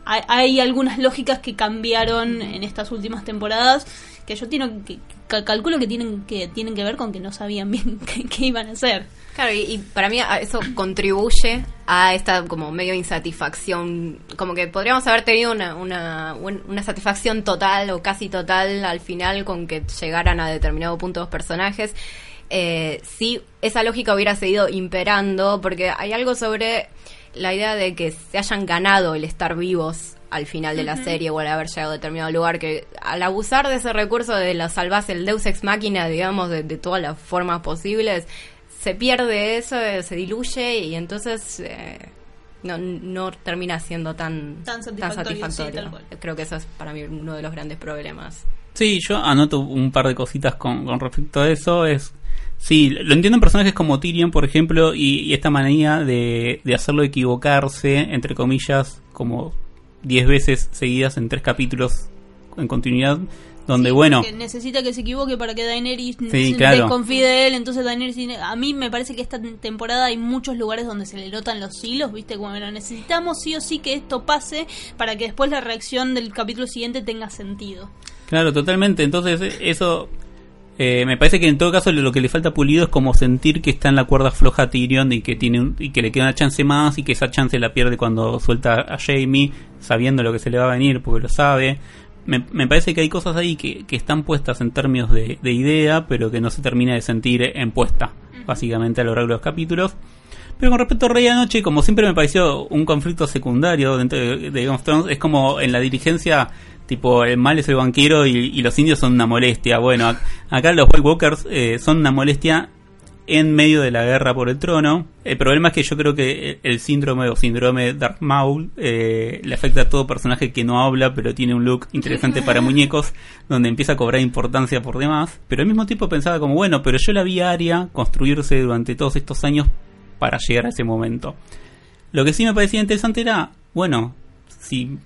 hay, hay algunas lógicas que cambiaron en estas últimas temporadas que yo calculo que tienen que tienen que ver con que no sabían bien qué, iban a hacer. Claro, y, y para mí a- eso contribuye a esta como medio insatisfacción, como que podríamos haber tenido una, una, un- una satisfacción total o casi total al final con que llegaran a determinado punto los personajes. Eh, si esa lógica hubiera seguido imperando, porque hay algo sobre la idea de que se hayan ganado el estar vivos al final de la serie o al haber llegado a determinado lugar, que al abusar de ese recurso de la salvarse el Deus Ex Máquina, digamos, de, de todas las formas posibles, se pierde eso, se diluye y entonces eh, no, no termina siendo tan, Tan satisfactorio, sí, tal cual. Creo que eso es para mí uno de los grandes problemas. Sí, yo anoto un par de cositas con, con respecto a eso. Es Sí, lo entiendo en personajes como Tyrion, por ejemplo, y, y esta manía de, de hacerlo equivocarse, entre comillas, como 10 veces seguidas en tres capítulos en continuidad, donde, Sí, bueno, que necesita que se equivoque para que Daenerys Sí, claro. desconfíe de él. Entonces Daenerys a mí me parece que esta temporada hay muchos lugares donde se le notan los hilos, ¿viste? Como bueno, necesitamos sí o sí que esto pase para que después la reacción del capítulo siguiente tenga sentido. Claro, totalmente. Entonces, eso eh, me parece que en todo caso lo que le falta pulido es como sentir que está en la cuerda floja a Tyrion y que tiene un- y que le queda una chance más y que esa chance la pierde cuando suelta a Jamie, sabiendo lo que se le va a venir porque lo sabe. Me, me parece que hay cosas ahí que, que están puestas en términos de, de idea, pero que no se termina de sentir en puesta, básicamente a lo largo de los capítulos. Pero con respecto a Rey de la Noche, como siempre me pareció un conflicto secundario dentro de, de Game of Thrones, es como en la dirigencia, tipo, el mal es el banquero y, los indios son una molestia. Bueno, ac- acá los White Walkers eh, son una molestia en medio de la guerra por el trono. El problema es que yo creo que el síndrome o síndrome Darth Maul eh, le afecta a todo personaje que no habla, pero tiene un look interesante para muñecos, donde empieza a cobrar importancia por demás. Pero al mismo tiempo pensaba como, bueno, pero yo la vi a Arya construirse durante todos estos años para llegar a ese momento. Lo que sí me parecía interesante era, bueno, si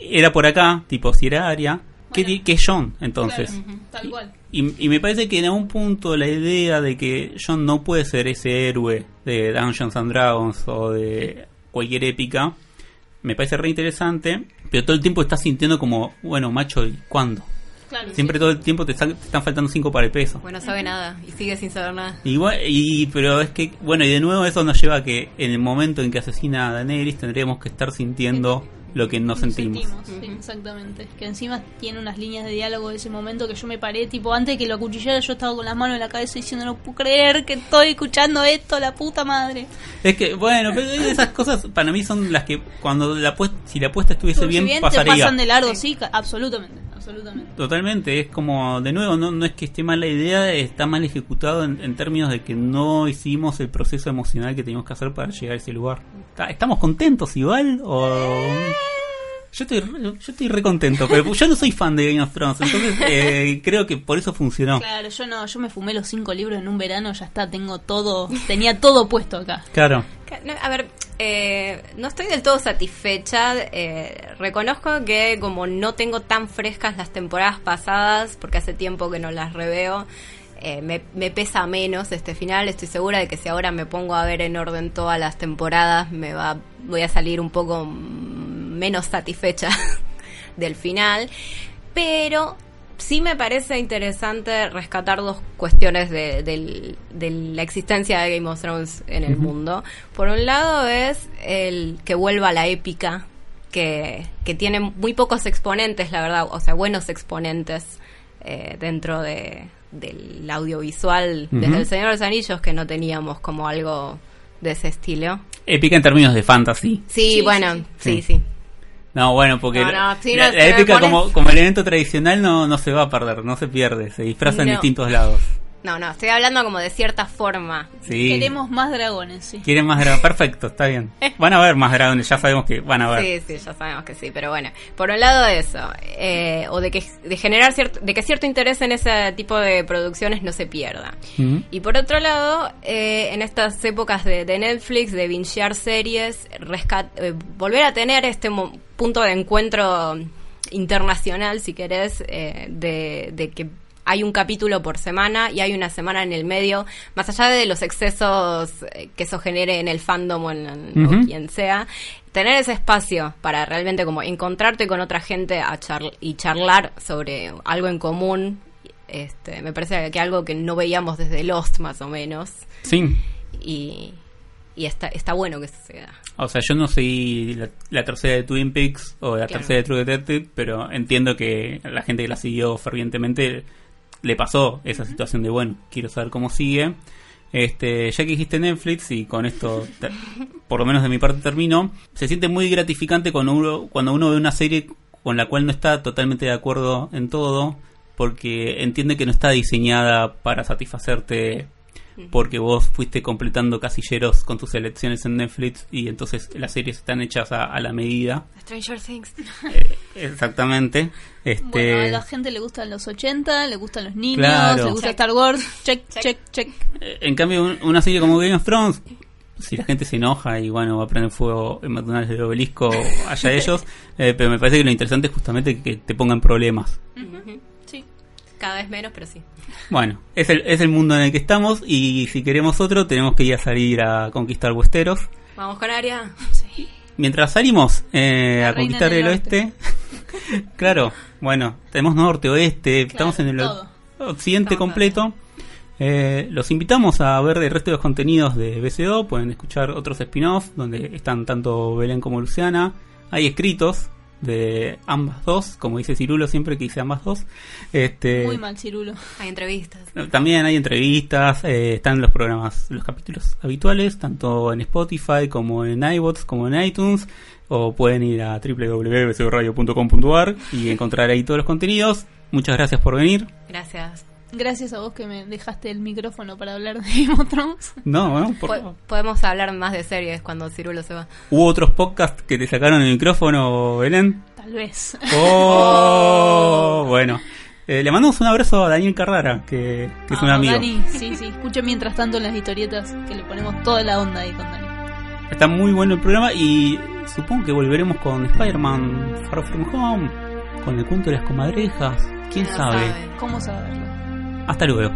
era por acá, tipo si era Aria, ¿qué, Bueno. qué es John entonces? Claro, tal cual. Y, y me parece que en algún punto la idea de que John no puede ser ese héroe de Dungeons and Dragons o de cualquier épica, me parece re interesante, pero todo el tiempo estás sintiendo como, bueno, macho, ¿y cuándo? Claro, Siempre sí. todo el tiempo te, están- te están faltando cinco para el peso. Bueno, no sabe nada y sigue sin saber nada. Y, y- pero es que, bueno, y de nuevo eso nos lleva a que en el momento en que asesina a Daenerys tendríamos que estar sintiendo lo que no Nos sentimos. sí, exactamente. Que encima tiene unas líneas de diálogo de ese momento que yo me paré, tipo, antes de que lo acuchillara, yo estaba con las manos en la cabeza diciendo, no puedo creer que estoy escuchando esto, la puta madre. Es que, bueno, pero esas cosas para mí son las que cuando la apuesta, si la apuesta estuviese bien, te pasaría. pasan de largo, sí, absolutamente, absolutamente. Totalmente, es como, de nuevo, no, no es que esté mal la idea, está mal ejecutado en, en términos de que no hicimos el proceso emocional que teníamos que hacer para llegar a ese lugar. Ta- ¿Estamos contentos igual? O... Yo estoy, re- yo estoy re contento, pero yo no soy fan de Game of Thrones, entonces eh, creo que por eso funcionó. Claro, yo no, yo me fumé los cinco libros en un verano, ya está, tengo todo, tenía todo puesto acá. Claro, No, A ver, eh, no estoy del todo satisfecha. eh, reconozco que como no tengo tan frescas las temporadas pasadas, porque hace tiempo que no las reveo, eh, me, me pesa menos este final. Estoy segura de que si ahora me pongo a ver en orden todas las temporadas, me va, voy a salir un poco menos satisfecha del final. Pero sí me parece interesante rescatar dos cuestiones de, del- de la existencia de Game of Thrones en el mundo. Por un lado es el que vuelva a la épica, que, que tiene muy pocos exponentes, la verdad, o sea, buenos exponentes eh, dentro de, del audiovisual, desde El Señor de los Anillos, que no teníamos como algo de ese estilo. épica en términos de fantasy. Sí, Sí, bueno, sí, sí, sí. sí. No, bueno, porque No, la, no, sí, la- no, épica como, como elemento tradicional no, no se va a perder, no se pierde, se disfraza en distintos lados. No, no, estoy hablando como de cierta forma. Sí. Queremos más dragones, sí. Quieren más dragones. Perfecto, está bien. Van a haber más dragones, ya sabemos que van a haber. Sí, sí, ya sabemos que sí, pero bueno, por un lado eso, eh, o de que de generar cierto, de que cierto interés en ese tipo de producciones no se pierda. Y por otro lado, eh, en estas épocas de, de Netflix, de bingear series, rescat- eh, volver a tener este mo- punto de encuentro internacional, si querés, eh, de, de que hay un capítulo por semana y hay una semana en el medio, más allá de los excesos eh, que eso genere en el fandom o en o Ujú. quien sea, tener ese espacio para realmente como encontrarte con otra gente a charl- y charlar sobre algo en común, este, me parece que algo que no veíamos desde Lost más o menos Sí. y, y está, está bueno que suceda. O sea, yo no seguí la, la tercera de Twin Peaks o la Claro. tercera de True Detective, pero entiendo que la gente que la siguió fervientemente le pasó esa situación de, bueno, quiero saber cómo sigue. Este, ya que dijiste Netflix y con esto, te- por lo menos de mi parte termino, se siente muy gratificante cuando uno, cuando uno ve una serie con la cual no está totalmente de acuerdo en todo, porque entiende que no está diseñada para satisfacerte porque vos fuiste completando casilleros con tus selecciones en Netflix y entonces las series están hechas a, a la medida. Stranger Things. Eh, exactamente. Este, Bueno, a la gente le gustan los 80, le gustan los niños, Claro. le gusta Check. Star Wars, check, Check. check, check. eh, en cambio, un- una serie como Game of Thrones, si la gente se enoja y bueno, va a prender fuego en McDonald's del obelisco, allá ellos, eh, pero me parece que lo interesante es justamente que te pongan problemas. Sí. Cada vez menos, pero sí. Bueno, es el, es el mundo en el que estamos y si queremos otro tenemos que ir a salir a conquistar Westeros. Vamos con Aria. Mientras salimos eh, a conquistar el oeste, claro, bueno, tenemos norte, oeste, estamos en el todo. occidente Estamos completo. Eh, los invitamos a ver el resto de los contenidos de BCO, pueden escuchar otros spin-offs donde están tanto Belén como Luciana. Hay escritos de ambas dos, como dice Cirulo siempre que dice ambas dos. Este, Muy mal, Cirulo. Hay entrevistas. también hay entrevistas, eh, están los programas, los capítulos habituales, tanto en Spotify como en iBots, como en iTunes, o pueden ir a www.bcradio.com.ar y encontrar ahí todos los contenidos. Muchas gracias por venir. Gracias. Gracias a vos que me dejaste el micrófono para hablar de Game of Thrones. No, bueno, por- Po- podemos hablar más de series cuando Cirulo se va. ¿Hubo otros podcasts que te sacaron el micrófono, Belén? Tal vez. Oh, bueno. Eh, le mandamos un abrazo a Daniel Carrara, que, que es un Vamos, amigo. Dani, sí, sí. Escucho mientras tanto en las historietas que le ponemos toda la onda ahí con Dani. Está muy bueno el programa y supongo que volveremos con Spider-Man Far From Home, con el cuento de las comadrejas. ¿Quién No sabe? ¿Cómo saberlo? Hasta luego.